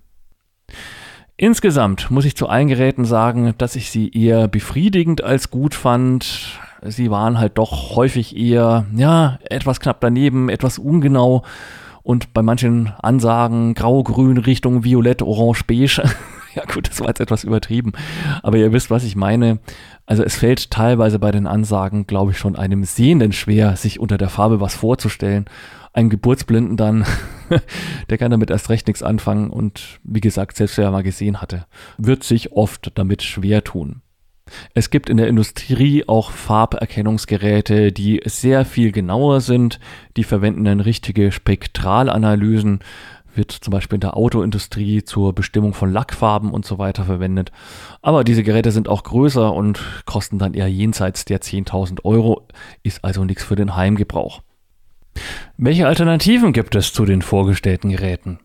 Insgesamt muss ich zu allen Geräten sagen, dass ich sie eher befriedigend als gut fand. Sie waren halt doch häufig eher, ja, etwas knapp daneben, etwas ungenau und bei manchen Ansagen grau-grün Richtung violett, orange, beige ja gut, das war jetzt etwas übertrieben, aber ihr wisst, was ich meine. Also es fällt teilweise bei den Ansagen, glaube ich, schon einem Sehenden schwer, sich unter der Farbe was vorzustellen. Ein Geburtsblinden dann, der kann damit erst recht nichts anfangen und wie gesagt, selbst wer mal gesehen hatte, wird sich oft damit schwer tun. Es gibt in der Industrie auch Farberkennungsgeräte, die sehr viel genauer sind. Die verwenden dann richtige Spektralanalysen wird zum Beispiel in der Autoindustrie zur Bestimmung von Lackfarben und so weiter verwendet. Aber diese Geräte sind auch größer und kosten dann eher jenseits der 10.000 Euro, ist also nichts für den Heimgebrauch. Welche Alternativen gibt es zu den vorgestellten Geräten?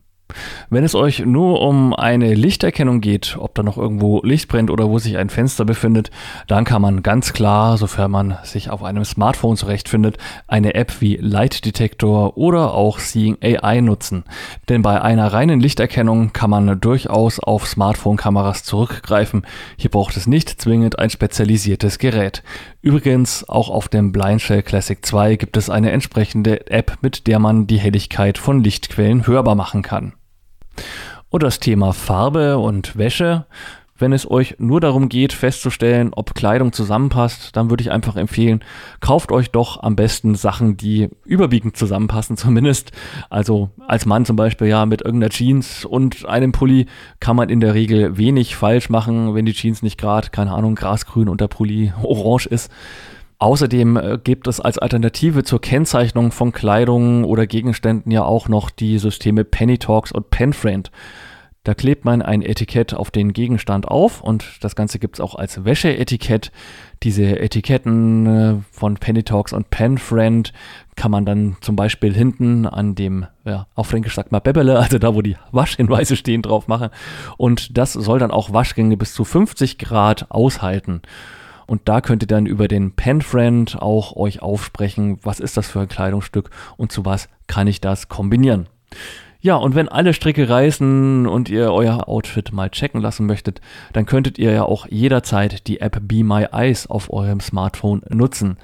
Wenn es euch nur um eine Lichterkennung geht, ob da noch irgendwo Licht brennt oder wo sich ein Fenster befindet, dann kann man ganz klar, sofern man sich auf einem Smartphone zurechtfindet, eine App wie Light Detector oder auch Seeing AI nutzen. Denn bei einer reinen Lichterkennung kann man durchaus auf Smartphone-Kameras zurückgreifen. Hier braucht es nicht zwingend ein spezialisiertes Gerät. Übrigens, auch auf dem Blindshell Classic 2 gibt es eine entsprechende App, mit der man die Helligkeit von Lichtquellen hörbar machen kann. Und das Thema Farbe und Wäsche. Wenn es euch nur darum geht, festzustellen, ob Kleidung zusammenpasst, dann würde ich einfach empfehlen, kauft euch doch am besten Sachen, die überwiegend zusammenpassen, zumindest. Also als Mann zum Beispiel ja mit irgendeiner Jeans und einem Pulli kann man in der Regel wenig falsch machen, wenn die Jeans nicht gerade, keine Ahnung, grasgrün und der Pulli orange ist. Außerdem äh, gibt es als Alternative zur Kennzeichnung von Kleidung oder Gegenständen ja auch noch die Systeme Pennytalks und Penfriend. Da klebt man ein Etikett auf den Gegenstand auf und das Ganze gibt es auch als Wäscheetikett. Diese Etiketten äh, von Pennytalks und Penfriend kann man dann zum Beispiel hinten an dem, ja, auf Fränkisch sagt man Bebele, also da, wo die Waschhinweise stehen, drauf machen. Und das soll dann auch Waschgänge bis zu 50 Grad aushalten. Und da könnt ihr dann über den Penfriend auch euch aufsprechen, was ist das für ein Kleidungsstück und zu was kann ich das kombinieren. Ja, und wenn alle Stricke reißen und ihr euer Outfit mal checken lassen möchtet, dann könntet ihr ja auch jederzeit die App Be My Eyes auf eurem Smartphone nutzen.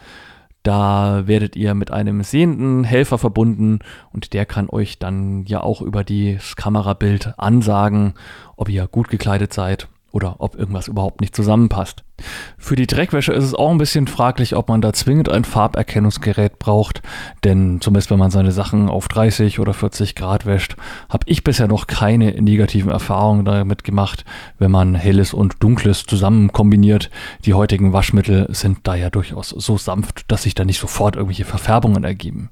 Da werdet ihr mit einem sehenden Helfer verbunden und der kann euch dann ja auch über das Kamerabild ansagen, ob ihr gut gekleidet seid oder ob irgendwas überhaupt nicht zusammenpasst. Für die Dreckwäsche ist es auch ein bisschen fraglich, ob man da zwingend ein Farberkennungsgerät braucht, denn zumindest wenn man seine Sachen auf 30 oder 40 Grad wäscht, habe ich bisher noch keine negativen Erfahrungen damit gemacht, wenn man helles und dunkles zusammen kombiniert. Die heutigen Waschmittel sind da ja durchaus so sanft, dass sich da nicht sofort irgendwelche Verfärbungen ergeben.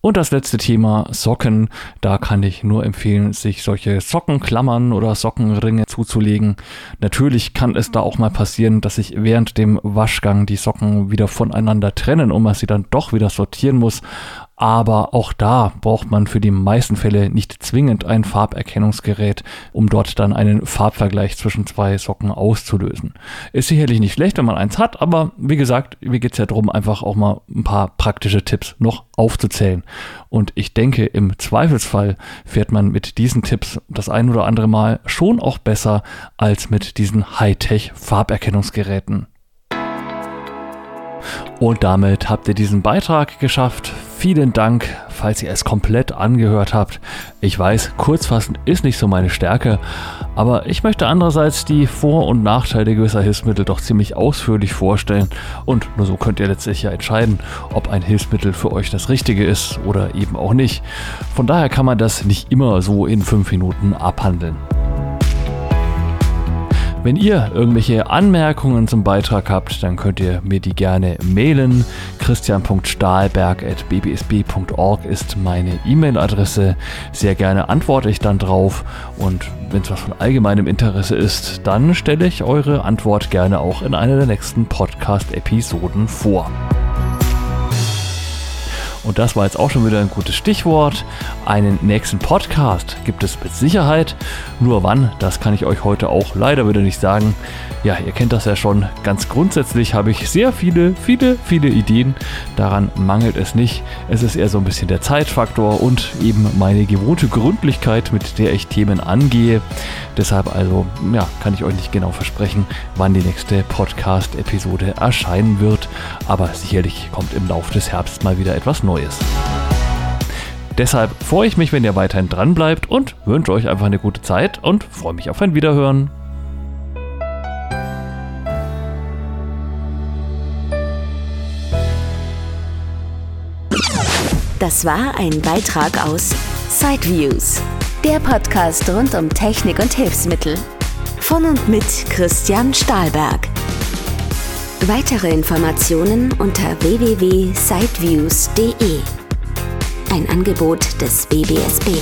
Und das letzte Thema Socken. Da kann ich nur empfehlen, sich solche Sockenklammern oder Sockenringe zuzulegen. Natürlich kann es da auch mal passieren, dass sich während dem Waschgang die Socken wieder voneinander trennen und man sie dann doch wieder sortieren muss. Aber auch da braucht man für die meisten Fälle nicht zwingend ein Farberkennungsgerät, um dort dann einen Farbvergleich zwischen zwei Socken auszulösen. Ist sicherlich nicht schlecht, wenn man eins hat, aber wie gesagt, mir geht es ja darum, einfach auch mal ein paar praktische Tipps noch aufzuzählen. Und ich denke, im Zweifelsfall fährt man mit diesen Tipps das ein oder andere Mal schon auch besser als mit diesen Hightech-Farberkennungsgeräten. Und damit habt ihr diesen Beitrag geschafft. Vielen Dank, falls ihr es komplett angehört habt. Ich weiß, kurzfassend ist nicht so meine Stärke, aber ich möchte andererseits die Vor- und Nachteile gewisser Hilfsmittel doch ziemlich ausführlich vorstellen und nur so könnt ihr letztlich ja entscheiden, ob ein Hilfsmittel für euch das Richtige ist oder eben auch nicht. Von daher kann man das nicht immer so in fünf Minuten abhandeln. Wenn ihr irgendwelche Anmerkungen zum Beitrag habt, dann könnt ihr mir die gerne mailen. christian.stahlberg.bbsb.org ist meine E-Mail-Adresse. Sehr gerne antworte ich dann drauf und wenn es was von allgemeinem Interesse ist, dann stelle ich eure Antwort gerne auch in einer der nächsten Podcast-Episoden vor. Und das war jetzt auch schon wieder ein gutes Stichwort. Einen nächsten Podcast gibt es mit Sicherheit. Nur wann, das kann ich euch heute auch leider wieder nicht sagen. Ja, ihr kennt das ja schon. Ganz grundsätzlich habe ich sehr viele, viele, viele Ideen. Daran mangelt es nicht. Es ist eher so ein bisschen der Zeitfaktor und eben meine gewohnte Gründlichkeit, mit der ich Themen angehe. Deshalb also, ja, kann ich euch nicht genau versprechen, wann die nächste Podcast-Episode erscheinen wird. Aber sicherlich kommt im Laufe des Herbst mal wieder etwas Neues. Deshalb freue ich mich, wenn ihr weiterhin dran bleibt und wünsche euch einfach eine gute Zeit und freue mich auf ein Wiederhören. Das war ein Beitrag aus Sideviews, der Podcast rund um Technik und Hilfsmittel. Von und mit Christian Stahlberg. Weitere Informationen unter www.sideviews.de. Ein Angebot des BBSB.